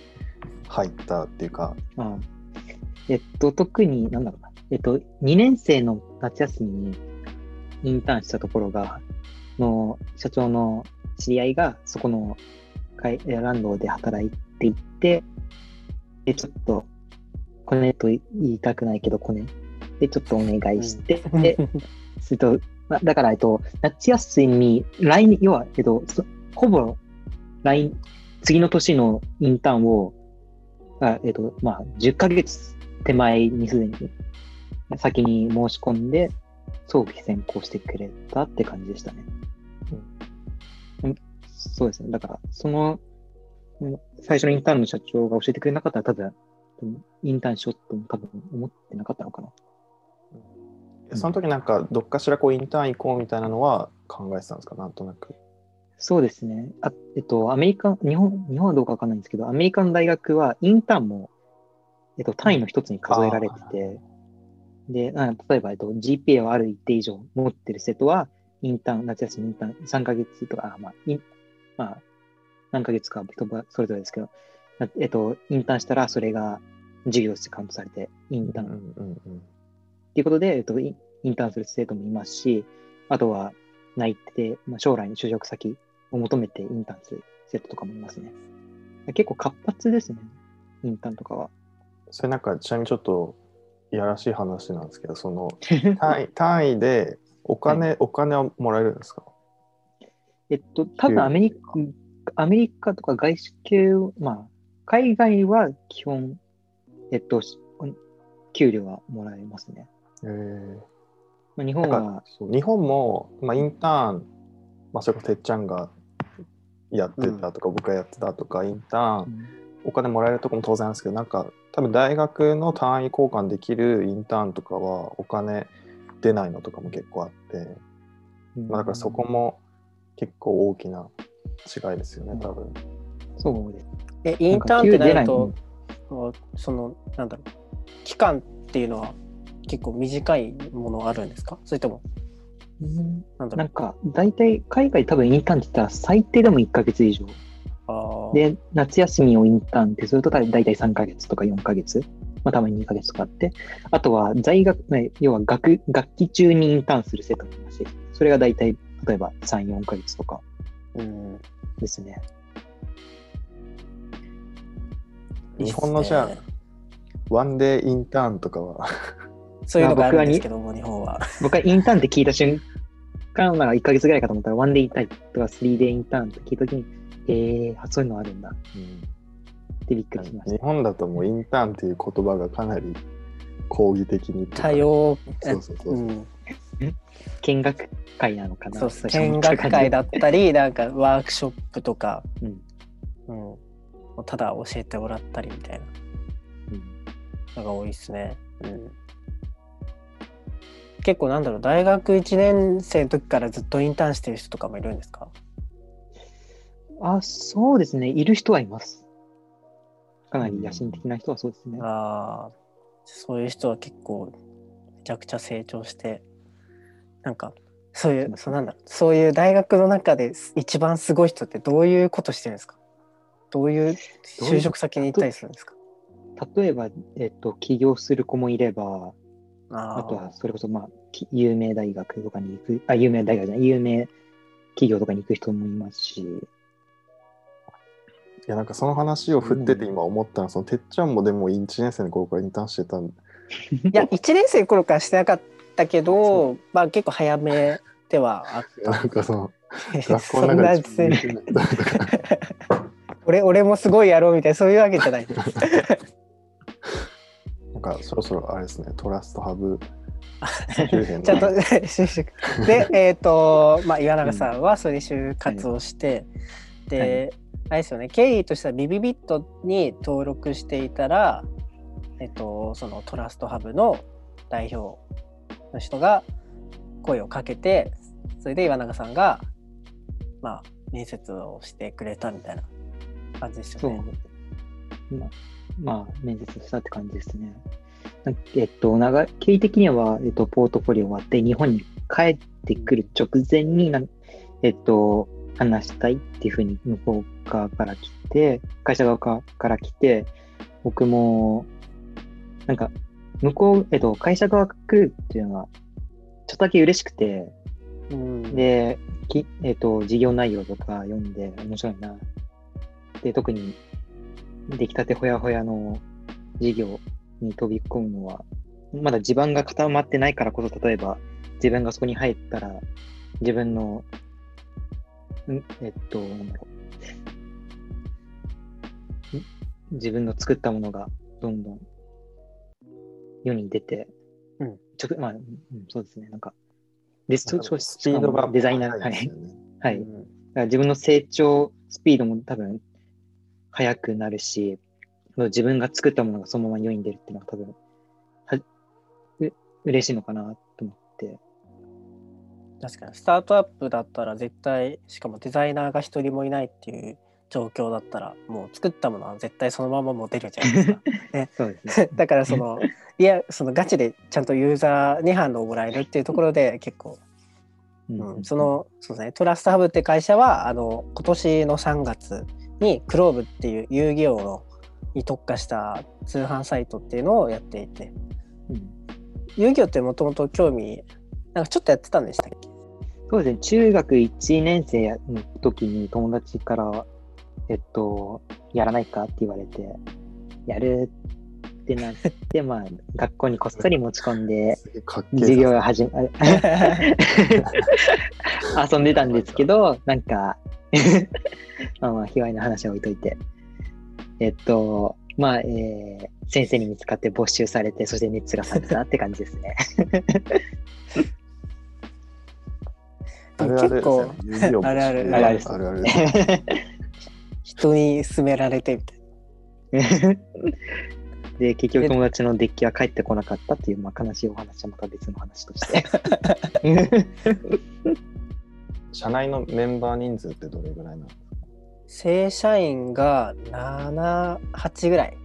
入ったっていうか、あえっと、特に、なんだろうな。えっと、2年生の夏休みにインターンしたところが、の社長の知り合いが、そこの会ランドで働いていて、で、ちょっと、コネと言いたくないけど、コネ。で、ちょっとお願いして、で、すると、まあだから、えっと、夏休み、来年、要は、えっと、そほぼ、来、次の年のインターンを、あえっと、まあ、10ヶ月手前にすでに先に申し込んで、早期選考してくれたって感じでしたね。うん、そうですね。だから、その、うん最初のインターンの社長が教えてくれなかったら、多分、インターンしようとも多分思ってなかったのかな。その時なんかどっかしらこうインターン行こうみたいなのは考えてたんですか、なんとなく。そうですね。あえっと、アメリカ、日本、日本はどうかわかんないんですけど、アメリカの大学はインターンも、えっと、単位の一つに数えられてて、で、あ例えば、えっと、GPA をある一定以上持ってる生徒は、インターン、夏休みインターン3ヶ月とか、あまあ、インまあ、何ヶ月か人はそれぞれですけど、なえっと、インターンしたらそれが授業としてカウントされて、インターンうんうんうんっていうことで、えっと、インインターンする生徒もいますし、あとは内定、まあ、将来の就職先を求めてインターンする生徒とかもいますね。結構活発ですね、インターンとかは。それなんかちなみにちょっといやらしい話なんですけど、その 単位単位でお金、お金はもらえるんですか？えっと、多分アメリカ、アメリカとか外資系、まあ、海外は基本、えっと、し給料はもらえますね。えーまあ、日本は、日本も、まあ、インターン、まあ、それこそてっちゃんがやってたとか、僕がやってたとかインターン、うん。お金もらえるとこも当然あるんですけどなんか多分大学の単位交換できるインターンとかはお金出ないのとかも結構あって、まあ、だからそこも結構大きな違いですよね多分。そうです。え、インターンってなるとか、その、なんだろう、期間っていうのは結構短いものあるんですか？それとも、うんなん。なんか、大体、海外多分インターンって言ったら最低でも1ヶ月以上。で、夏休みをインターンってすると大体3ヶ月とか4ヶ月、まあたまに2ヶ月とかあって、あとは在学、ね要は学学期中にインターンする生徒もいますし、それが大体、例えば3、4ヶ月とかうん。ですね。日本のじゃあワンデーインターンとかはそういうのがあるんですけども、日本は。僕はインターンって聞いた瞬間、なんか1ヶ月ぐらいかと思ったら、ワンデーインターンとか3デーインターンって聞いたときに、えー、あそういうのあるんだ。ってびっくりしまし日た。本だともうインターンっていう言葉がかなり抗議的に多様、そうそうそうう、ん、見学会なのかな。見学会だったり、なんかワークショップとか、うん。うん、ただ教えてもらったりみたいな。うん。のが多いですね。うん、結構なんだろう、大学1年生の時からずっとインターンしてる人とかもいるんですか？あ、そうですね。いる人はいます。かなり野心的な人はそうですね。ああ、そういう人は結構めちゃくちゃ成長して、なんかそういう、そうなんだそういう大学の中で一番すごい人ってどういうことしてるんですか？どういう就職先に行ったりするんですか？例えば、えっと、起業する子もいれば、ああとはそれこそ、まあ、き有名大学とかに行く、あ、有名大学じゃない、有名企業とかに行く人もいますし、いやなんかその話を振っててうん。今思ったのは、そのてっちゃんもでも1年生の頃からインターンしてたんいや、1年生の頃からしてなかっったけど、まあ結構早めではあっなんかそのた。学校の中でそんな別に 俺俺もすごいやろうみたいなそういうわけじゃない。なんかそろそろあれですね、トラストハブ周辺のちゃんと で、えっ、と、まあ、岩永さんはそれで就活をして、で、あれですよね、経緯としてはビビビットに登録していたら、えっ、と、そのトラストハブの代表の人が声をかけて、それで岩永さんが、まあ、面接をしてくれたみたいな感じですよね。。まあ、まあ、面接したって感じですね。えっと、長経緯的には、えっと、ポートフォリオ終わって、日本に帰ってくる直前になん、えっと、話したいっていうふうに向こう側から来て、会社側から来て、僕も、なんか、向こう、えっと、会社側が来るっていうのは、ちょっとだけ嬉しくて、うん、で、きえっ、と、事業内容とか読んで面白いな。で、特に出来たてほやほやの事業に飛び込むのは、まだ地盤が固まってないからこそ、例えば自分がそこに入ったら、自分の、んえっと、なんだろう。ん自分の作ったものがどんどん世に出て、うんちょまあ、うんそうですね、なんか、で、そそスピードがデザイナー、ねはい。だうんから自分の成長スピードも多分速くなるし、自分が作ったものがそのまま世に出るっていうのは多分、はう嬉しいのかなと思って。確かに。スタートアップだったら絶対しかもデザイナーが一人もいないっていう状況だったらもう作ったものは絶対そのままもう出るじゃないですか。そうですね。だからそのいやそのガチでちゃんとユーザーに反応をもらえるっていうところで結構、うんうん、そ、のそうですね。トラストハブって会社はあの今年の3月にクローブっていう遊戯王のに特化した通販サイトっていうのをやっていて。うん。遊戯王ってもともと興味なんかちょっとやってたんでしたっけ？そうですね。中学1年生の時に友達から、えっと、やらないかって言われて、やるってなって、まあ、学校にこっそり持ち込んで、授業が始まる。遊んでたんですけど、なんか、まあまあ、卑猥な話は置いといて。えっと、まあ、えー先生に見つかって没収されて、そして熱が冷めたって感じですね。あるあるですよね遊戯王あるあるあるあるあるある 人に勧められてみたいな。で、結局友達のデッキは帰ってこなかったっていう、まあ、悲しいお話はまた別の話として。社内のメンバー人数ってどれぐらいなの？正社員が7、8ぐらい。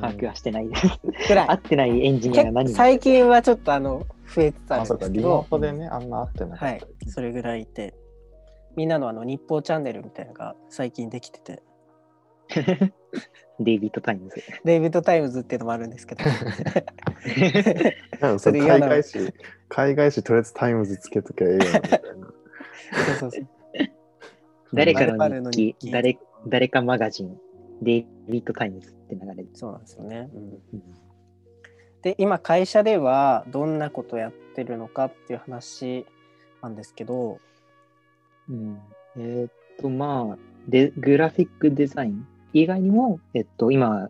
把握はしてないです。ぐらい会ってないエンジニアが何最近はちょっとあの増えつつああ、るんそうか、リですけど、モートでね、あんま会ってなかはいったり。、それぐらいいて、みんなのあの日報チャンネルみたいなのが最近できてて、デイビッド・タイムズ。デイビッド・タイムズっていうのもあるんですけど、それ海外紙、海外紙とりあえずタイムズつけときゃええやんみたいな。そうそうそう 誰かのの日記、日記誰誰かマガジン、デイビッド・タイムズって流れる。そうなんですよね。うんで、今会社ではどんなことやってるのかっていう話なんですけど、うん、えーっと、まあで、グラフィックデザイン以外にも、えっと、今、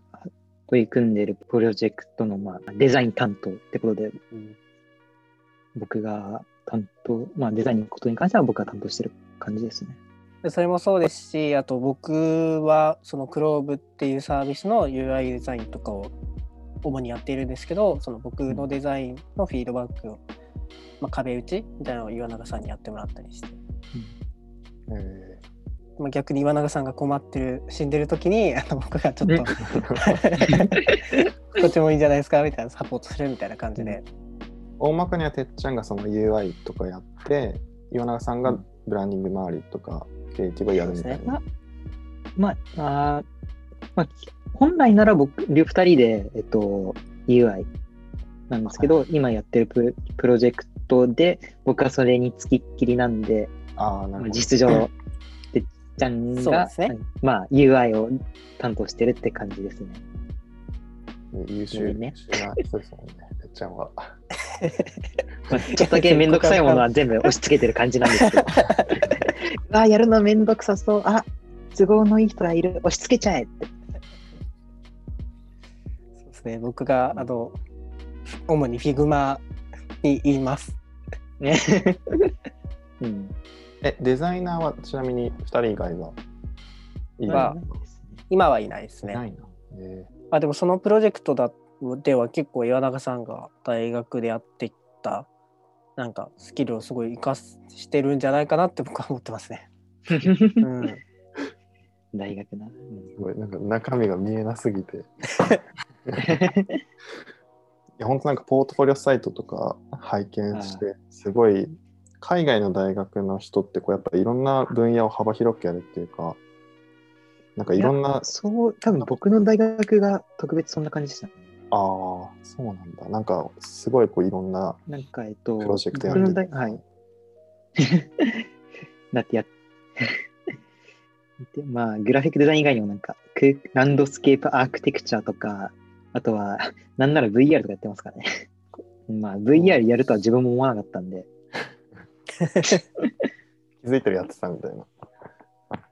取り組んでいるプロジェクトの、まあ、デザイン担当ってことで、僕が担当、まあ、デザインのことに関しては僕が担当してる感じですね。でそれもそうですし、あと僕はそのクローブっていうサービスの UI デザインとかを主にやっているんですけど、その僕のデザインのフィードバックを、まあ、壁打ちみたいなのを岩永さんにやってもらったりして、えまあ、逆に岩永さんが困ってる、死んでる時に あの僕がちょっとうん こっちもいいんじゃないですかみたいなサポートするみたいな感じで、大まかにはてっちゃんがその UI とかやって、岩永さんがブランディング周りとか、クリエイティブをやるみたいな。まあ、あーまあ、き本来なら僕、両二人で、えっと、UI なんですけど、今やってるプロプロジェクトで、僕はそれにつきっきりなんで、ああ、なるほど。実情、ちゃんが、そうですねはいまあ、UI を担当してるって感じですね。優秀な人ですもんね、てっちゃんは。まあ、ちょっとだけめんどくさいものは全部押し付けてる感じなんですけど。うわ、やるのめんどくさそう。あ都合のいい人がいる。押し付けちゃえって。そうですね。僕が、あの、主に Figma に言います。ね。うん。え、デザイナーはちなみに2人以外は？い今はいないですね。ないな。えあでもそのプロジェクトだでは結構岩永さんが大学でやってきたなんかスキルをすごい生かしてるんじゃないかなって僕は思ってますね。うん、大学な。ーすごい、なんか中身が見えなすぎて。いや、本当なんかポートフォリオサイトとか拝見して、すごい、海外の大学の人ってこうやっぱいろんな分野を幅広くやるっていうか、なんかいろんな、そう、多分僕の大学が特別そんな感じでした。ああ、そうなんだ。なんかすごいこういろんな、なんか、えっと、プロジェクトやるはい。だってやっ でまあ、グラフィックデザイン以外にもなんか、ランドスケープアーキテクチャとか、あとは、なんなら VR とかやってますからね。まあ、VR やるとは自分も思わなかったんで、気づいたらやってたみたいな。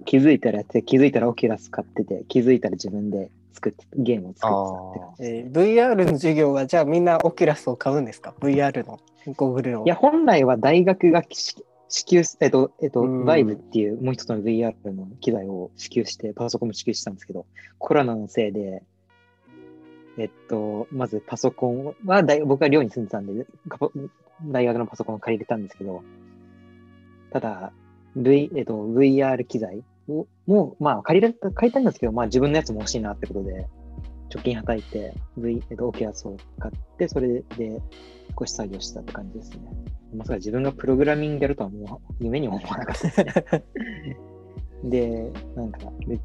気づいたらやって、気づいたらオキュラス買ってて、気づいたら自分で作って、ゲームを作ってたって感じ。えー VR の授業はじゃあみんなオキュラスを買うんですか ?VR のゴーグルを。いや、本来は大学がし支給す、えっと、えっと、うんバイブっていうもう一つの VR の機材を支給して、パソコンも支給したんですけど、コロナのせいで、えっと、まずパソコンは大、僕は寮に住んでたんで、大学のパソコンを借りれたんですけど、ただ、v えっと、VR 機材をもう、まあ、借りれた、借りたんですけど、まあ、自分のやつも欲しいなってことで、貯金はたいて、V、えっと、オキュラスを買って、それで少し作業したって感じですね。まさか自分がプログラミングやるとはもう夢にも思わなかったですね。で、なんか、で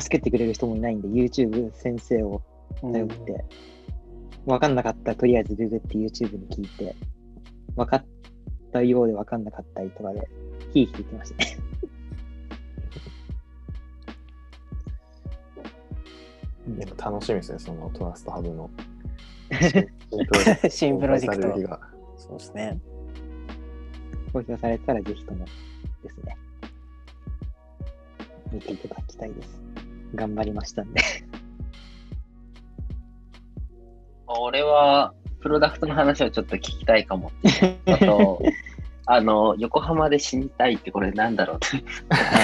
助けてくれる人もいないんで、YouTube 先生を頼って、わかんなかったらとりあえずググって YouTube に聞いて、わかったようでわかんなかったりとかで、ヒーヒー言ってましたね。やっぱ楽しみですね、そのトラストハブの新プロジェクトがそうですね。公表されたらぜひともですね、見ていただきたいです。頑張りましたんで。俺は、プロダクトの話をちょっと聞きたいかも。あと、あの、横浜で死にたいってこれなんだろうって。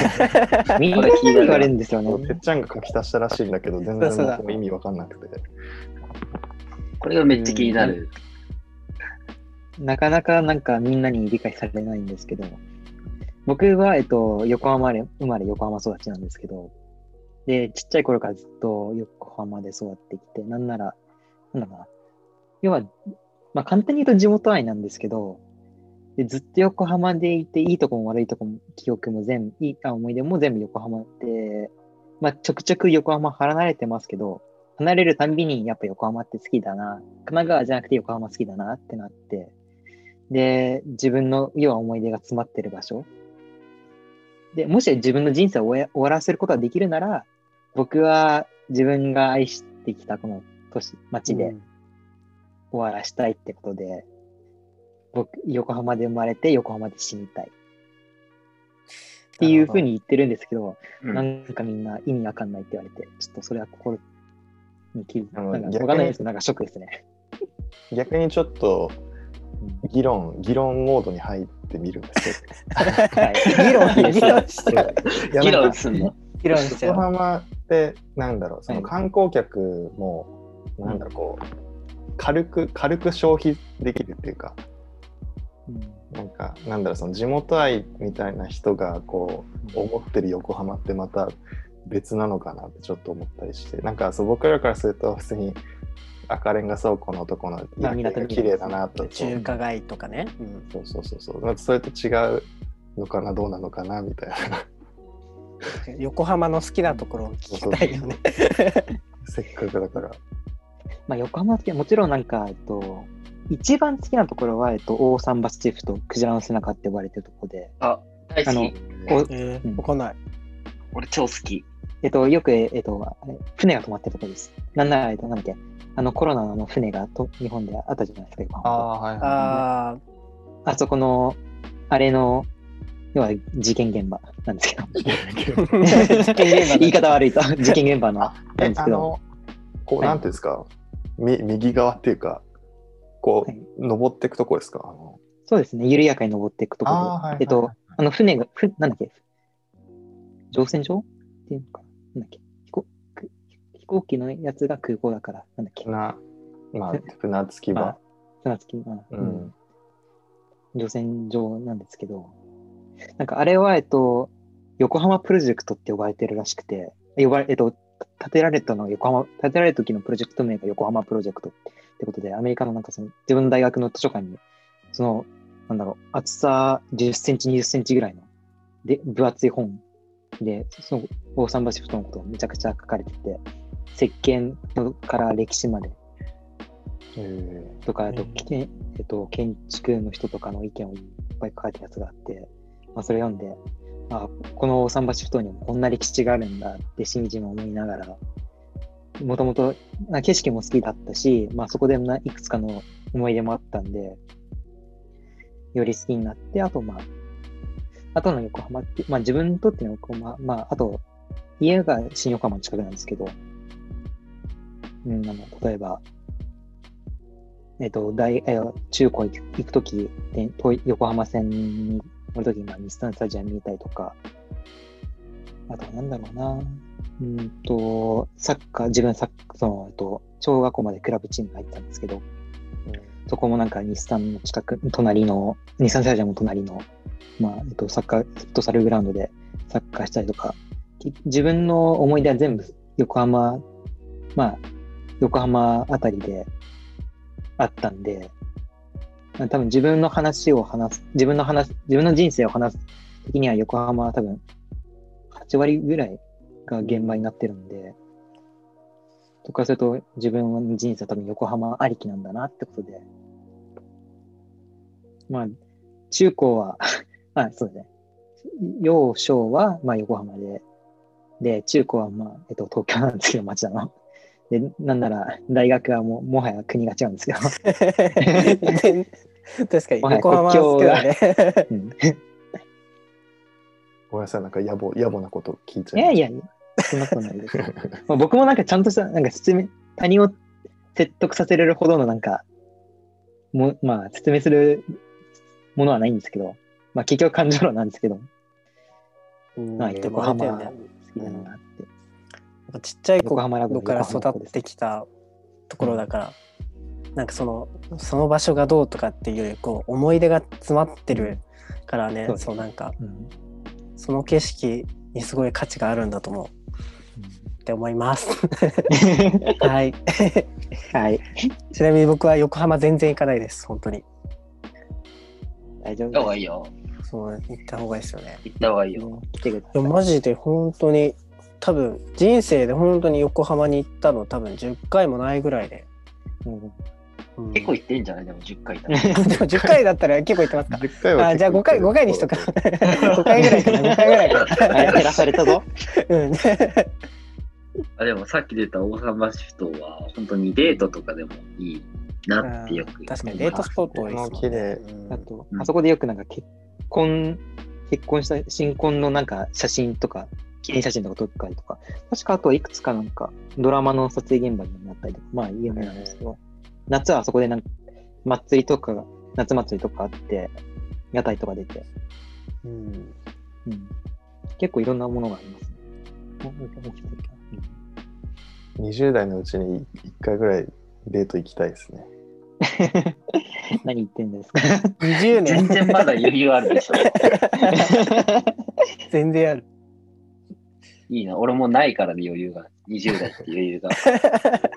みんな言われるんですよね。てっちゃんが書き足したらしいんだけど、全然意味わかんなくて。これがめっちゃ気になる。なかなかなんかみんなに理解されないんですけど、僕は、えっと、横浜で生まれ横浜育ちなんですけど、で、ちっちゃい頃からずっと横浜で育ってきて、なんなら、なんだろうな。要は、まあ簡単に言うと地元愛なんですけど、でずっと横浜でいて、いいとこも悪いとこも、記憶も全部、いいあ思い出も全部横浜で、まあちょくちょく横浜離れてますけど、離れるたんびにやっぱ横浜って好きだな、神奈川じゃなくて横浜好きだなってなって、で、自分の要は思い出が詰まってる場所。で、もし自分の人生を終わらせることができるなら、僕は自分が愛してきたこの都市、町で。終わらしたいってことで、僕、横浜で生まれて横浜で死にたい。っていうふうに言ってるんですけど、うんなんかみんな意味わかんないって言われて、ちょっとそれは心に気づあのなんか逆にわかんないですけど、なんかショックですね。逆にちょっとうん議論、議論モードに入ってみるんですはい議論、議論しちゃう。けど。いや議なんか論すんの議論しちゃ横う。浜ってなんだろうそのはい観光客もなんだろうこう軽く軽く消費できるっていうかうん。なんかなんだろうその地元愛みたいな人がこう思ってる横浜ってまた別なのかなってちょっと思ったりして。なんかそう僕らからすると普通に赤レンガ倉庫のとこの夜景が綺麗だなと中華街とかね。うん。そうそうそうそう。まあそれと違うのかなどうなのかなみたいな。横浜の好きなところを聞きたいよね。せっかくだからまあ、横浜好きもちろんなんか、えっと、一番好きなところは、えっと、大桟橋チーフとクジラの背中って呼ばれてるところで、あ、大あの好き。こうえー、うんわかんない。俺超好き。えっと、よく、えっと、あれ船が止まってるところです。なんなら、えっと、なんだっけ、あのコロナのあの船がと日本であったじゃないですか、今。ああ、はいはああ、あそこの、あれの、要は事件現場なんですけど。事件現場 言い方悪いと、事件現場のなんで、すけど。あの、こう、はいなんていうんですか、み右側っていうか、こはい、う、登っていくとこですか？あのそうですね、緩やかに登っていくところ。はいはいはいえっと、あの船が、ふなんだっけ、乗船場っていうのかな？なんだっけ？飛行く飛行機のやつが空港だから、なんだっけ？な、まあ、船着きまあ場。船着きまあううん。ん。乗船場なんですけど、なんかあれは、えっと、横浜プロジェクトって呼ばれてるらしくて、呼ばれ、えっと、建てられたのが横浜、建てられた時のプロジェクト名が横浜プロジェクトってことで、アメリカのなんかその自分の大学の図書館に、その、なんだろう、厚さ10センチ、20センチぐらいの、で、分厚い本で、その大桟橋ふ頭のことをめちゃくちゃ書かれてて、設計のから歴史まで。えとか、あとえっと、建築の人とかの意見をいっぱい書いたやつがあって、まあ、それ読んで、あこの大桟橋ふ頭にもこんな歴史があるんだってしみじみ思いながら、もともと景色も好きだったし、まあ、そこでいくつかの思い出もあったんで、より好きになって、あとまあ、あとの横浜って、まあ自分にとっての横浜、まああと、家が新横浜の近くなんですけど、うん、あの例えば、えっと、大、え中高行く行くとき、で遠い横浜線に乗るときに、まあ、日産スタジアム見たりとか、あとはなんだろうな、うんと、サッカー、自分サッカー、その、えっと、小学校までクラブチームに入ったんですけど、そこもなんか日産の近く、隣の、日産スタジアムの隣の、まあ、えっと、サッカー、フットサルグラウンドでサッカーしたりとか、き自分の思い出は全部横浜、まあ、横浜あたりであったんで、多分自分の話を話す、自分の話、自分の人生を話す時には横浜は多分8割ぐらいが現場になってるんで、とかすると自分の人生は多分横浜ありきなんだなってことで、まあ、中高は、あ、そうだね。幼少は、まあ、横浜で、で、中高は、まあ、えっと、東京なんですけど、町田の。で、なんなら、大学はもう、もはや国が違うんですけど。全 確かに横浜はね。うんごめんなさい、なんか野暮野暮なこと聞いちゃいいやいやいや、そんなことないです。まあ僕もなんかちゃんとした、なんか説明、他人を説得させれるほどのなんか、もまあ説明するものはないんですけど、まあ結局感情論なんですけど、うんまあ横浜好きねだなって。なんかちっちゃい横浜ラブの頃から育ってきたところだから、なんかそのその場所がどうとかっていうよりこう思い出が詰まってるからね、そうですそうなんかうんその景色にすごい価値があるんだと思うって思います。はい。はい、ちなみに僕は横浜全然行かないです、本当に。大丈行った方がいいよ。そう行った方がいいですよね。行った方がいいす。よ。来てくだでさい。もマジで本当に多分人生で本当に横浜に行ったの多分10回もないぐらいで。うん。うん。結構行ってんじゃない？でも10回だら。でも10回だったら結構行ってますか？10回はあじゃあ5回5回にしとく。5 回ぐらいかな。5回ぐらいかはい、減らされたぞ。な うん。あでもさっき出た大桟橋ふ頭は本当にデートとかでもいいなってよく。確かにデートスポット多いですね。綺麗うん。あと、うん。あそこでよくなんか結婚、結婚した新婚のなんか写真とか、記念写真とか撮ったりとか、確かあといくつかなんかドラマの撮影現場になったりとか、まあ有名なんですけど、夏はあそこでなんか祭りとかが、夏祭りとかあって、屋台とか出て、うん。うん、結構いろんなものがありますね。おもう一ついいかな20代のうちに1回ぐらいデート行きたいですね。何言ってんですか？20全年。然まだ余裕あるでしょ。全然あるいいな。俺もないからね、余裕が。20代って余裕が。え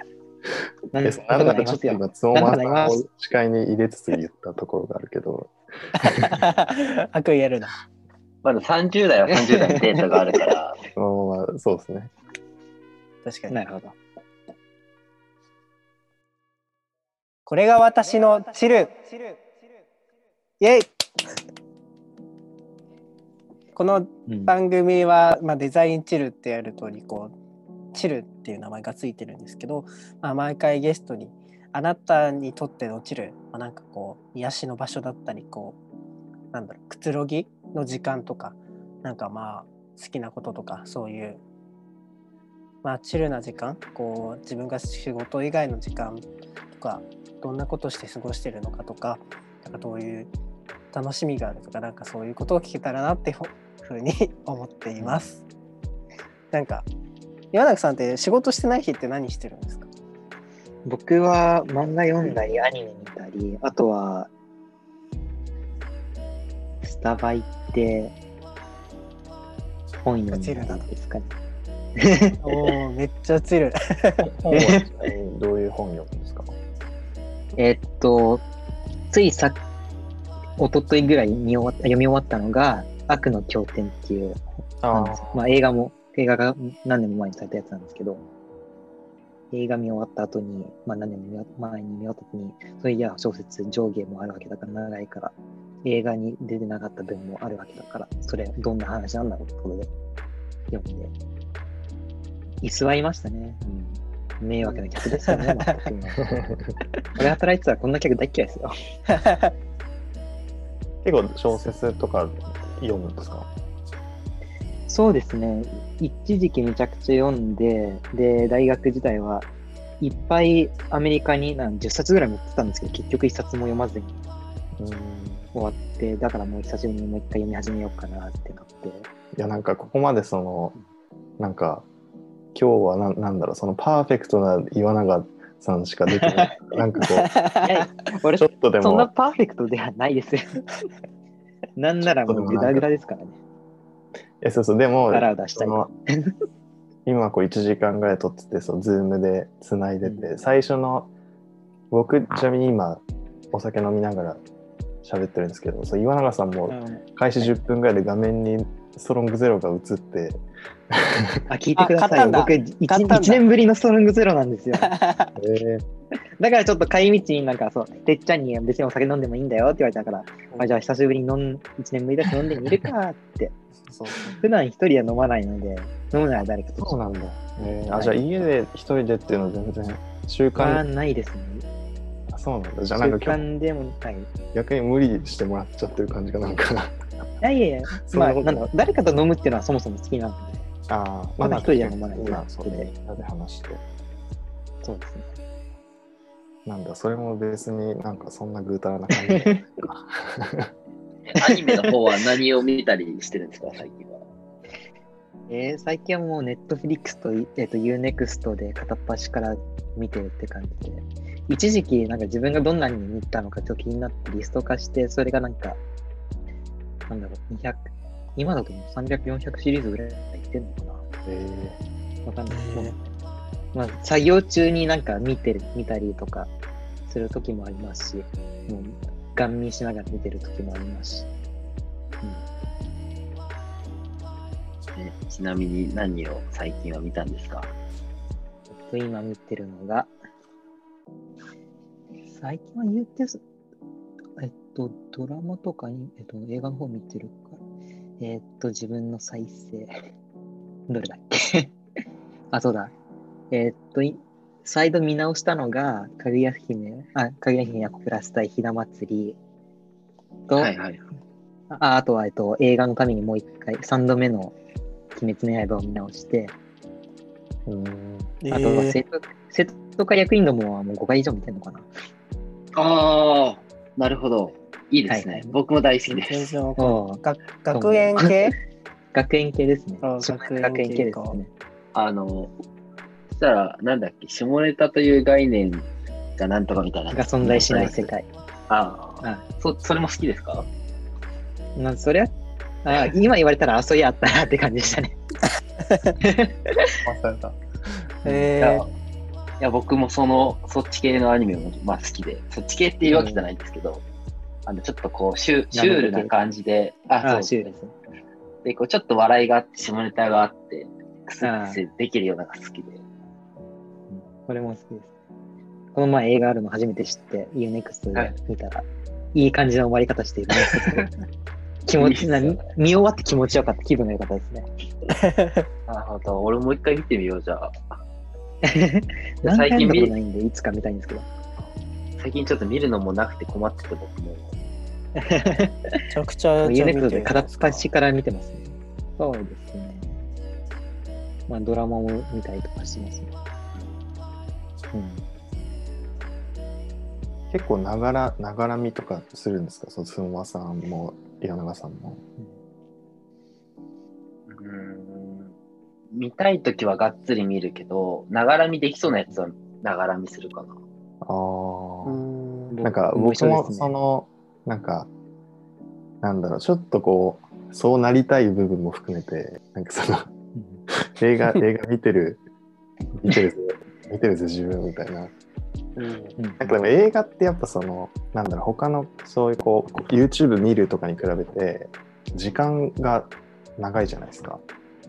なんでなんならちょっと今、つもまさんを視界に入れつつ言ったところがあるけど、悪意やるなまだ30代は30代のデータがあるから、ままそうですね。確かになるほど。これが私のチルイェイこの番組は、まあ、デザインチルってやる通りこうチルっていう名前がついてるんですけど、まあ、毎回ゲストにあなたにとってのチル、まあ、なんかこう癒しの場所だったりこうなんだろうくつろぎの時間とかなんかまあ好きなこととかそういうまあチルな時間こう自分が仕事以外の時間とかどんなことして過ごしてるのかとかなんかどういう楽しみがあるとかなんかそういうことを聞けたらなってふうに 思っています。なんか岩永さんって仕事してない日って何してるんですか？僕は漫画読んだり、アニメ見たり、あとは、スタバ行って、本読んだりですかね。おおめっちゃチル。本はちなみにどういう本読むんですか？えっと、ついさ一昨日ぐらい見終わ読み終わったのが、悪の経典っていうなんですよまあ、映画も、映画が何年も前にされたやつなんですけど、映画見終わった後に、まあ何年も前に見終わった後に、そういや小説上下もあるわけだから長いから、映画に出てなかった分もあるわけだから、それどんな話なんだろうってことで読んで、居座りましたね。うん、迷惑な客ですよね、全く。俺働いてたらこんな客大っ嫌いですよ。結構小説とか？読むんですか？そうですね。一時期めちゃくちゃ読んで、で、大学時代はいっぱいアメリカになん10冊ぐらい持ってたんですけど、結局1冊も読まずにうん終わって、だからもう久しぶりにもう一回読み始めようかなってなって。いやなんかここまでそのなんか今日はななんだろうそのパーフェクトな岩永さんしか出てないなんかこう ちょっとでそんなもパーフェクトではないですよ。なんならもうグダグダですからね。えそうそう。でも腹を出したいその今こう1時間ぐらい撮っててそうズームでつないでて、うん。最初の僕ちなみに今お酒飲みながら喋ってるんですけどそう岩永さんも開始10分ぐらいで画面にストロングゼロが映って。あ、聞いてください僕 1, 買ったんだ。年ぶりのストロングゼロなんですよ。え ーだからちょっと帰り道になんかそう、てっちゃんに別にお酒飲んでもいいんだよって言われたから、あじゃあ久しぶりに飲ん、1年ぶりだし飲んでみるかって。そう普段一人は飲まないので、飲むなら誰かと。そうなんだ、えーあじゃあ家で一人でっていうのは全然習は慣ないですね。あそうなんだ。じゃ習あなんか今日。慣でもない。い逆に無理してもらっちゃってる感じがなんかなやいやいや、まあ、なんだ誰かと飲むっていうのはそもそも好きなので、ああまだ一人では飲まない今そうね。でみんなで話して。そうですね。なんだそれも別になんかそんなぐうたらな感じ。アニメの方は何を見たりしてるんですか、最近は？えー最近はもうネットフリックスと,、えー、と UNEXT で片っ端から見てるって感じで、一時期なんか自分がどんなに見たのかちょっと気になってリスト化して、それがなんか、なんだろう、200、今だともう300、400シリーズぐらいいってんのかなえわかんない。へーまあ、作業中になんか見てる、見たりとかする時もありますし、もう、ガン見しながら見てる時もありますし。ねちなみに何を最近は見たんですか？えっと、今見てるのが、最近は言ってと、ドラマとかに、えっと、映画の方見てるから、えっと、自分の再生、どれだっけ？あ、そうだ。えっと、い再度見直したのが、かぐや姫、あ、かぐや姫やプラス対ひな祭りと、はいはい。ああとは、えっと、映画のためにもう一回、三度目の鬼滅の刃を見直して、ー、うんあとはえー生徒、生徒会役員どもはもう5回以上見てるのかな。ああ、なるほど。いいですね。はいはい僕も大好きです。学園系？学園系ですね。学園系か学園系ですね。あの、そしたら、なんだっけ、下ネタという概念がなんとかみたいな。が存在しない世。界。ああ、あそそれも好きですか？まあ、そりゃ、あ今言われたら、あ、そういやあったなって感じでしたね。えいやいや、僕もその、そっち系のアニメも、まあ、好きで、そっち系っていうわけじゃないんですけど、あの、ちょっとこう、シュシュールな感じで、あ、あそうシュールですね。で、こう、ちょっと笑いがあって、下ネタがあって、くすくすできるようなのが好きで。これも好きです。この前映画あるの初めて知って、UNEXT ではい見たら、いい感じの終わり方しているね。気持ちな、ね見見終わって気持ちよかった。気分が良かったですね。なるほど。俺もう一回見てみよう、じゃあ。何 最近見回見たことないんで、いつか見たいんですけど。最近ちょっと見るのもなくて困ってて僕も。めちゃくちゃじゃあ UNEXT 見てるで片っ端から見てますね。そうですね。まあ、ドラマも見たりとかしてますね。うん。結構ながらながら見とかするんですか？そのスンワさんも岩永さんも。うーん見たいときはがっつり見るけど、ながら見できそうなやつはながら見するかな。ああ。うんなんか僕もそのなんかなんだろうちょっとこうそうなりたい部分も含めてなんかその映画映画見てる見てるぜ見てるぜ自分みたいな。うん。うんなんかでも映画ってやっぱそのなんだろう他のそういうこう YouTube 見るとかに比べて時間が長いじゃないですか。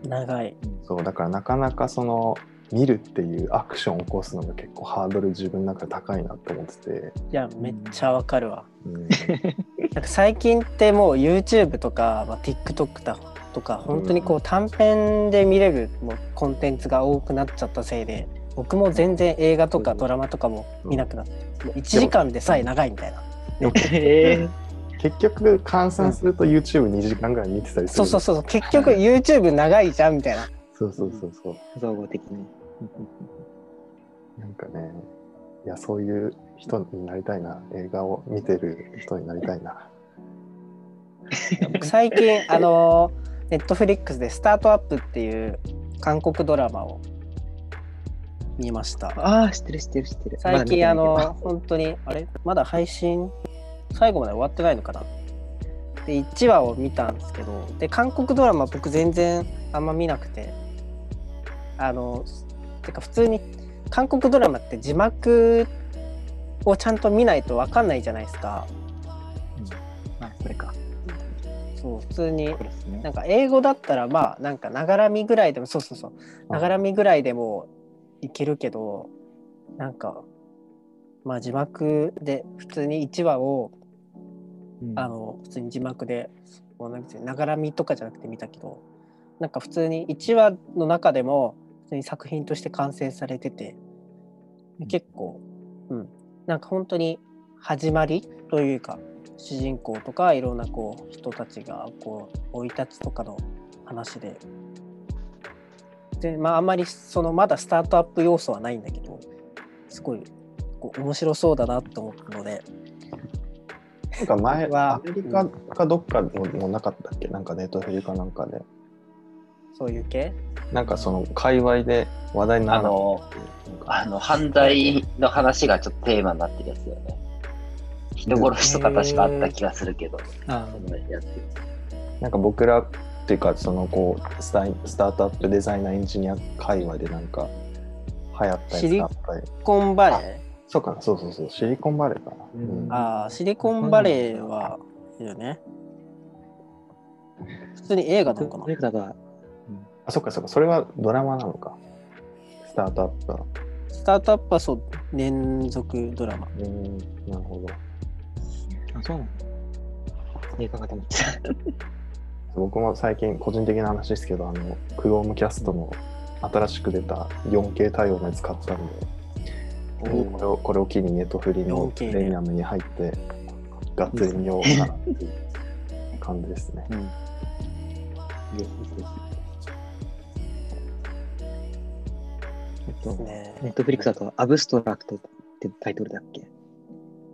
長い。そうだからなかなかその見るっていうアクションを起こすのが結構ハードル自分の中で高いなと思ってて、いや、めっちゃわかるわ。うん、なんか最近ってもう YouTube とか、まあ、TikTok だとか本当にこう短編で見れるもうコンテンツが多くなっちゃったせいで僕も全然映画とかドラマとかも見なくなってもう1時間でさえ長いみたいな。え結局換算すると YouTube2 時間ぐらい見てたりする、そうそうそう結局 YouTube 長いじゃんみたいな。そうそうそうそう。ー、総合的に。なんかねいやそういう人になりたいな映画を見てる人になりたいな。僕 最近あの Netflix で「スタートアップっていう韓国ドラマを見ました。ああ、知ってる知ってる知ってる。最近あの本当にあれ？まだ配信最後まで終わってないのかな？で1話を見たんですけどで韓国ドラマ僕全然あんま見なくてあのてか普通に韓国ドラマって字幕をちゃんと見ないと分かんないじゃないですか。けどあ、これか。そう普通にね。な。んか英語だったらまあなんかながらみぐらいでもそうそうそう。ながらみぐらいでもいけるけどなんかまあ字幕で普通に1話をうん。あの普通に字幕でもうなんかながらみとかじゃなくて見たけどなんか普通に1話の中でも普通に作品として完成されててで結構うんなんか本当に始まりというか主人公とかいろんなこう人たちがこう生い立ちとかの話で。でまああんまりそのまだスタートアップ要素はないんだけどすごいこう面白そうだなと思ったので。なんか前はアメリカかどっかももなかったっけ？なんかネットフリかなんかでそういう系？なんかその界隈で話題にならなかったっけなんかあの、犯罪の話がちょっとテーマになってるやつだよね。人殺しとか確かあった気がするけど、あそのやつ。なんか僕らっていうかそのこうスタイスタートアップデザイナーエンジニア界隈でなんか流行ったやつがあったりシリコンバレー？そうかな。そうそうそう。シリコンバレーかな、ううん。んああシリコンバレーはいいよね。普通に映画なのかな？だが、あそっかそっか。それはドラマなのか。スタートアップは。スタートアップはそう連続ドラマ。うんなるほど。あ、そうなの？映画かと思ってた。僕も最近個人的な話ですけどあの Chromecast の新しく出た 4K 対応のやつ買ったんで、これをこれを機にネットフリの 4K プレミアムに入ってがっつり見ようかなっていう感じですね。うん。えっと、ねネットフリックスだと、アブストラクトってタイトルだっけ？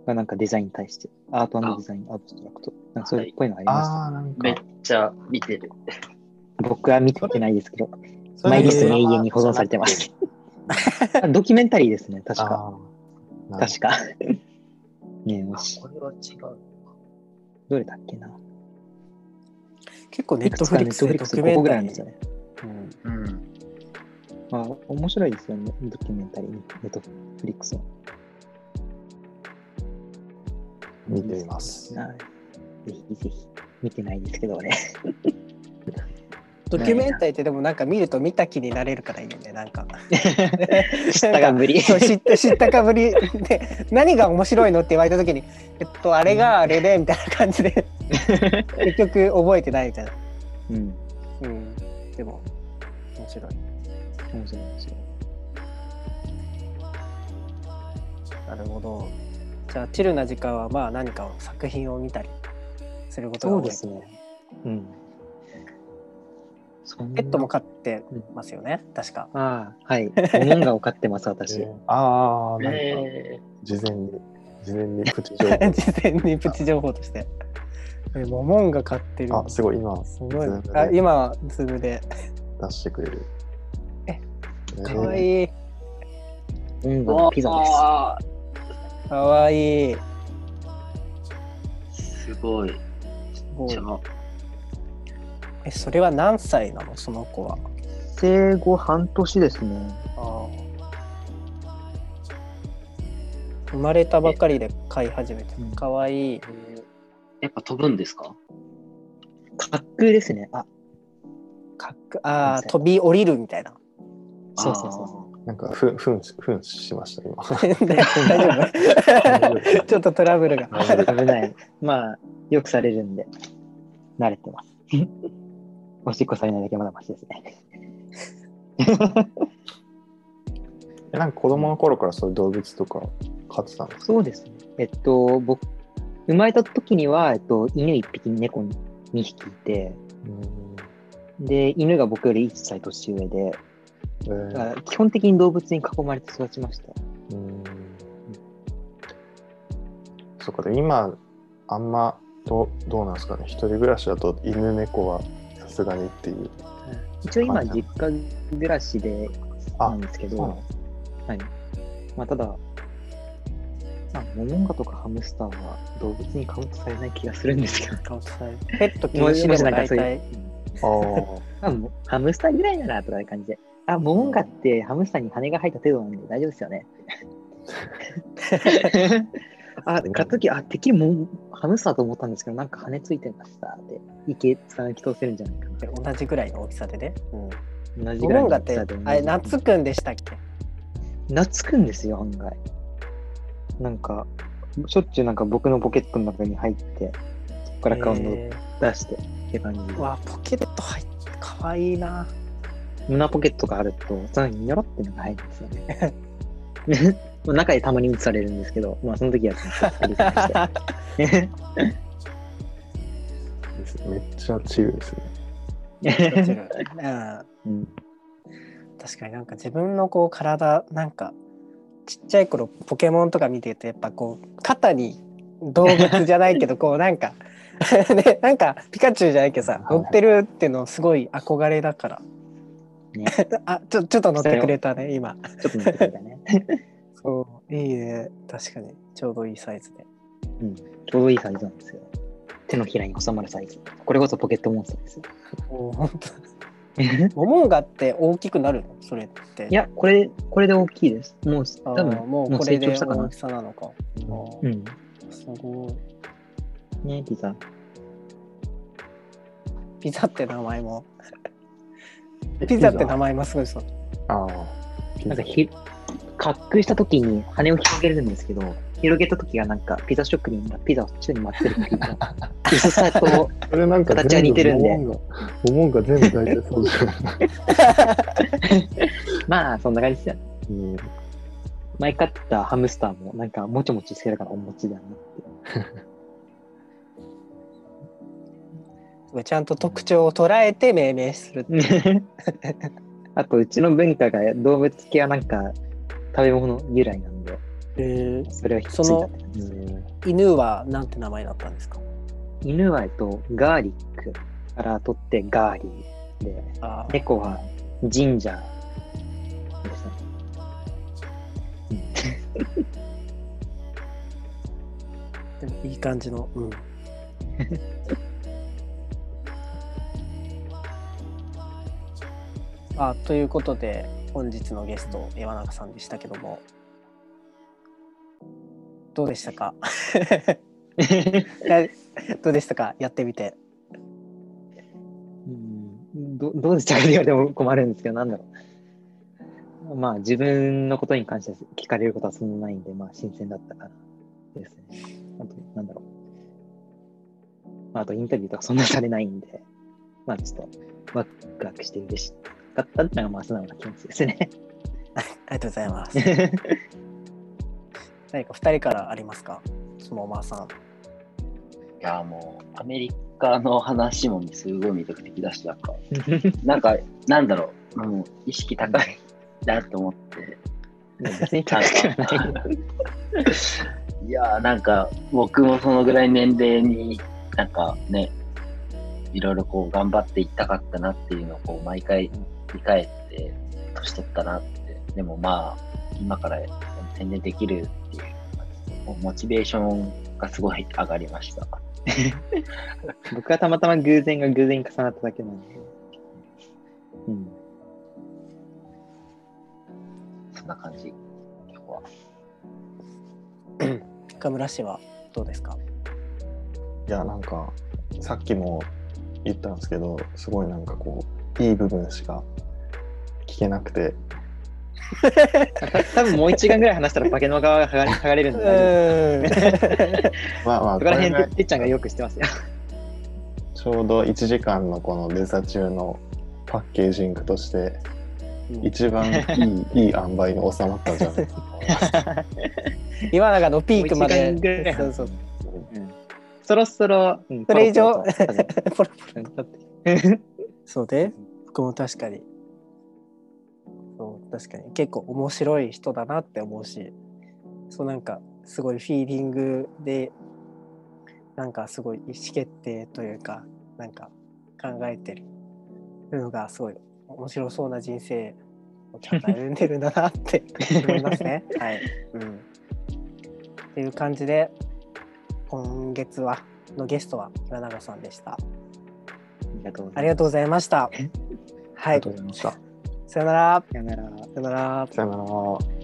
がなんかデザインに対して、アートデザイン、アブストラクト。なんかそういうっぽいのありました。ああ、なんめっか、ちゃ見てる。僕は見てないですけど、マイリストに永遠に保存されてます。ドキュメンタリーですね、確か。確か。ねえ、もし、これは違う。どれだっけな？結構ネットフリックスでットフリックス5ドキュメンタリー個ぐらいあるんですよね。うんうん。まあ、面白いですよね、ドキュメンタリー、ネットフリックスは。見ています。はい。ぜひぜひ。見てないですけどね。ドキュメンタリーってでもなんか見ると見た気になれるからいいよねなんか 知ったかぶり。そう知った知ったかぶり で何が面白いのって言われた時にえっとあれがあれでみたいな感じで結局覚えてないみたいなうん。うんでも面白い面白い面白い。なるほど。じゃあ、チルな時間はまあ何かを作品を見たりすることが多いですね。うん。ペットも飼ってますよね、確か。ああ、はい。モモンガを飼ってます、私。えーああ、なんか、え事前に、事前にプチ情報。事前にプチ情報として。えモモンガ飼ってる。あ、すごい、今、すごいあ、今はズームで。出してくれる。かわいい。モモンガー、のピザです。あかわいい。ーすごい。すごいえ、それは何歳なの？その子は。生後半年ですね。あー生まれたばかりで飼い始めてうん。かわいい。やっぱ飛ぶんですか？滑空ですね。あ、かっこああ、飛び降りるみたいな。そうそうそうそなんか、ふん、ふん、ふんしました、今。大丈夫？ちょっとトラブルが。う。危ない。まあ、よくされるんで、慣れてます。おしっこされないだけまだマシですね。えなんか子供の頃からそういう動物とか飼ってたんですか？そうですね。えっと、僕、生まれた時には、えっと、犬1匹、猫2匹いて、で、犬が僕より1歳年上で、えー。だから基本的に動物に囲まれて育ちました。うん。そっかで今あんまどうどうなんですかね。一人暮らしだと犬猫はさすがにっていう。一応今、実家暮らしであなんですけど、はい。まあ、ただ、まあ、モモンガとかハムスターは動物にカウントされない気がするんですけど、カウントされるペット禁止でも大体。ああもうハムスターぐらいならとかいう感じで、あ、モモンガってハムスターに羽が生えた程度なんで大丈夫ですよね。あ、買った時、あ、てっきりもハムスターと思ったんですけど、なんか羽ついてましたって、池貫き通せるんじゃないかな。同じぐらいの大きさでね。うん。同じぐらいのモモンガって大きさで、あれ、夏くんでしたっけ？懐くんですよ、案外。なんか、しょっちゅうなんか僕のポケットの中に入って、そこから顔をえ出してって感じでー、わ、ポケット入って、かわいいな。胸ポケットがあると、そのにょろってのが入るんですよね。まあ中でたまに映されるんですけど、まあその時はちょっとリスして。ですめっちゃチルですね。うんうん。確かになんか自分のこう体なんかちっちゃい頃ポケモンとか見てるとやっぱこう肩に動物じゃないけど こうなんか ねなんかピカチュウじゃないけどさはい乗ってるっていうのすごい憧れだから、ね あちょちょっと乗ってくれたね今ちょっと待ってくれたね。そういいね確かにちょうどいいサイズでうん。ちょうどいいサイズなんですよ。手のひらに収まるサイズ。これこそポケットモンスターですよ。おーほんとモモンガって大きくなるの？それっていや、これ、これで大きいです。もう、多分もうこれで大き。さなのかうん。すごいね、ピザ。ピザって名前もピザって名前もすごいそうああなんかひ、滑空した時に羽を広げるんですけど、広げた時がなんかピザ職人がピザを宙に待ってるっていう。か薄さと、それなんか形は似てるんで。全部モモンガモモンガ全部大体そうじゃん。まあそんな感じですよね。うん。前飼ったハムスターもなんかもちもちしてるからお餅だな ちゃんと特徴を捉えて命名する。あと、うちの文化が動物系はなんか食べ物由来なんで、えそれを引き継いだって感じです。うん犬はなんて名前だったんですか？犬は、えっと、ガーリックから取ってガーリーで、猫はジンジャーですね。でもいい感じの、うん、あということで本日のゲスト山中さんでしたけどもどうでしたか？や どうでしたか？やってみてうんどどうでしたか？って言われても困るんですけど、なんだろう。まあ、自分のことに関して聞かれることはそんなないんで、まあ、新鮮だったからですね。あと、なんだろう。まあ、あと、インタビューとかそんなされないんで、まあ、ちょっと、ワクワクして嬉しかったっていうのが、まあ、素直な気持ちですね。ありがとうございます 何か2人からありますか？そのおまさん。いや、もう、アメリカの話もすごい魅力的だし、なんか、なんか、なんだろう、もう意識高いなと思って。別に高くはない。いやーなんか僕もそのぐらい年齢になんかねいろいろこう頑張っていったかったなっていうのをこう毎回振り返って年取ったなってでもまあ今から全然できるっていうモチベーションがすごい上がりました 僕はたまたま偶然が偶然に重なっただけなんで。うん。そんな感じ今日は岡村氏はどうですか？いやなんかさっきも言ったんですけどすごいなんかこういい部分しか聞けなくて。た 多分もう1時間ぐらい話したら化けの皮が剥がれ 剥がれるんうで。まあまあそこら辺これがてっちゃんがよく知ってますよ。ちょうど1時間のこのデザ中のパッケージングとして一番いい いい塩梅に収まったんじゃないか。今なんかのピークまで。そうそう。うん。そろそろ、うんそれ以上。ポロポロそうで僕も確かに確かに結構面白い人だなって思うしそうなんかすごいフィーリングでなんかすごい意思決定というかなんか考えてるのがすごい面白そうな人生をちゃんと歩んでるんだなって 思いますね。はい、うん、っていう感じで今月はのゲストは岩永さんでした。ありがとうございます。ありがとうございました。あはいさよなら。さよなら。さよなら。さよなら。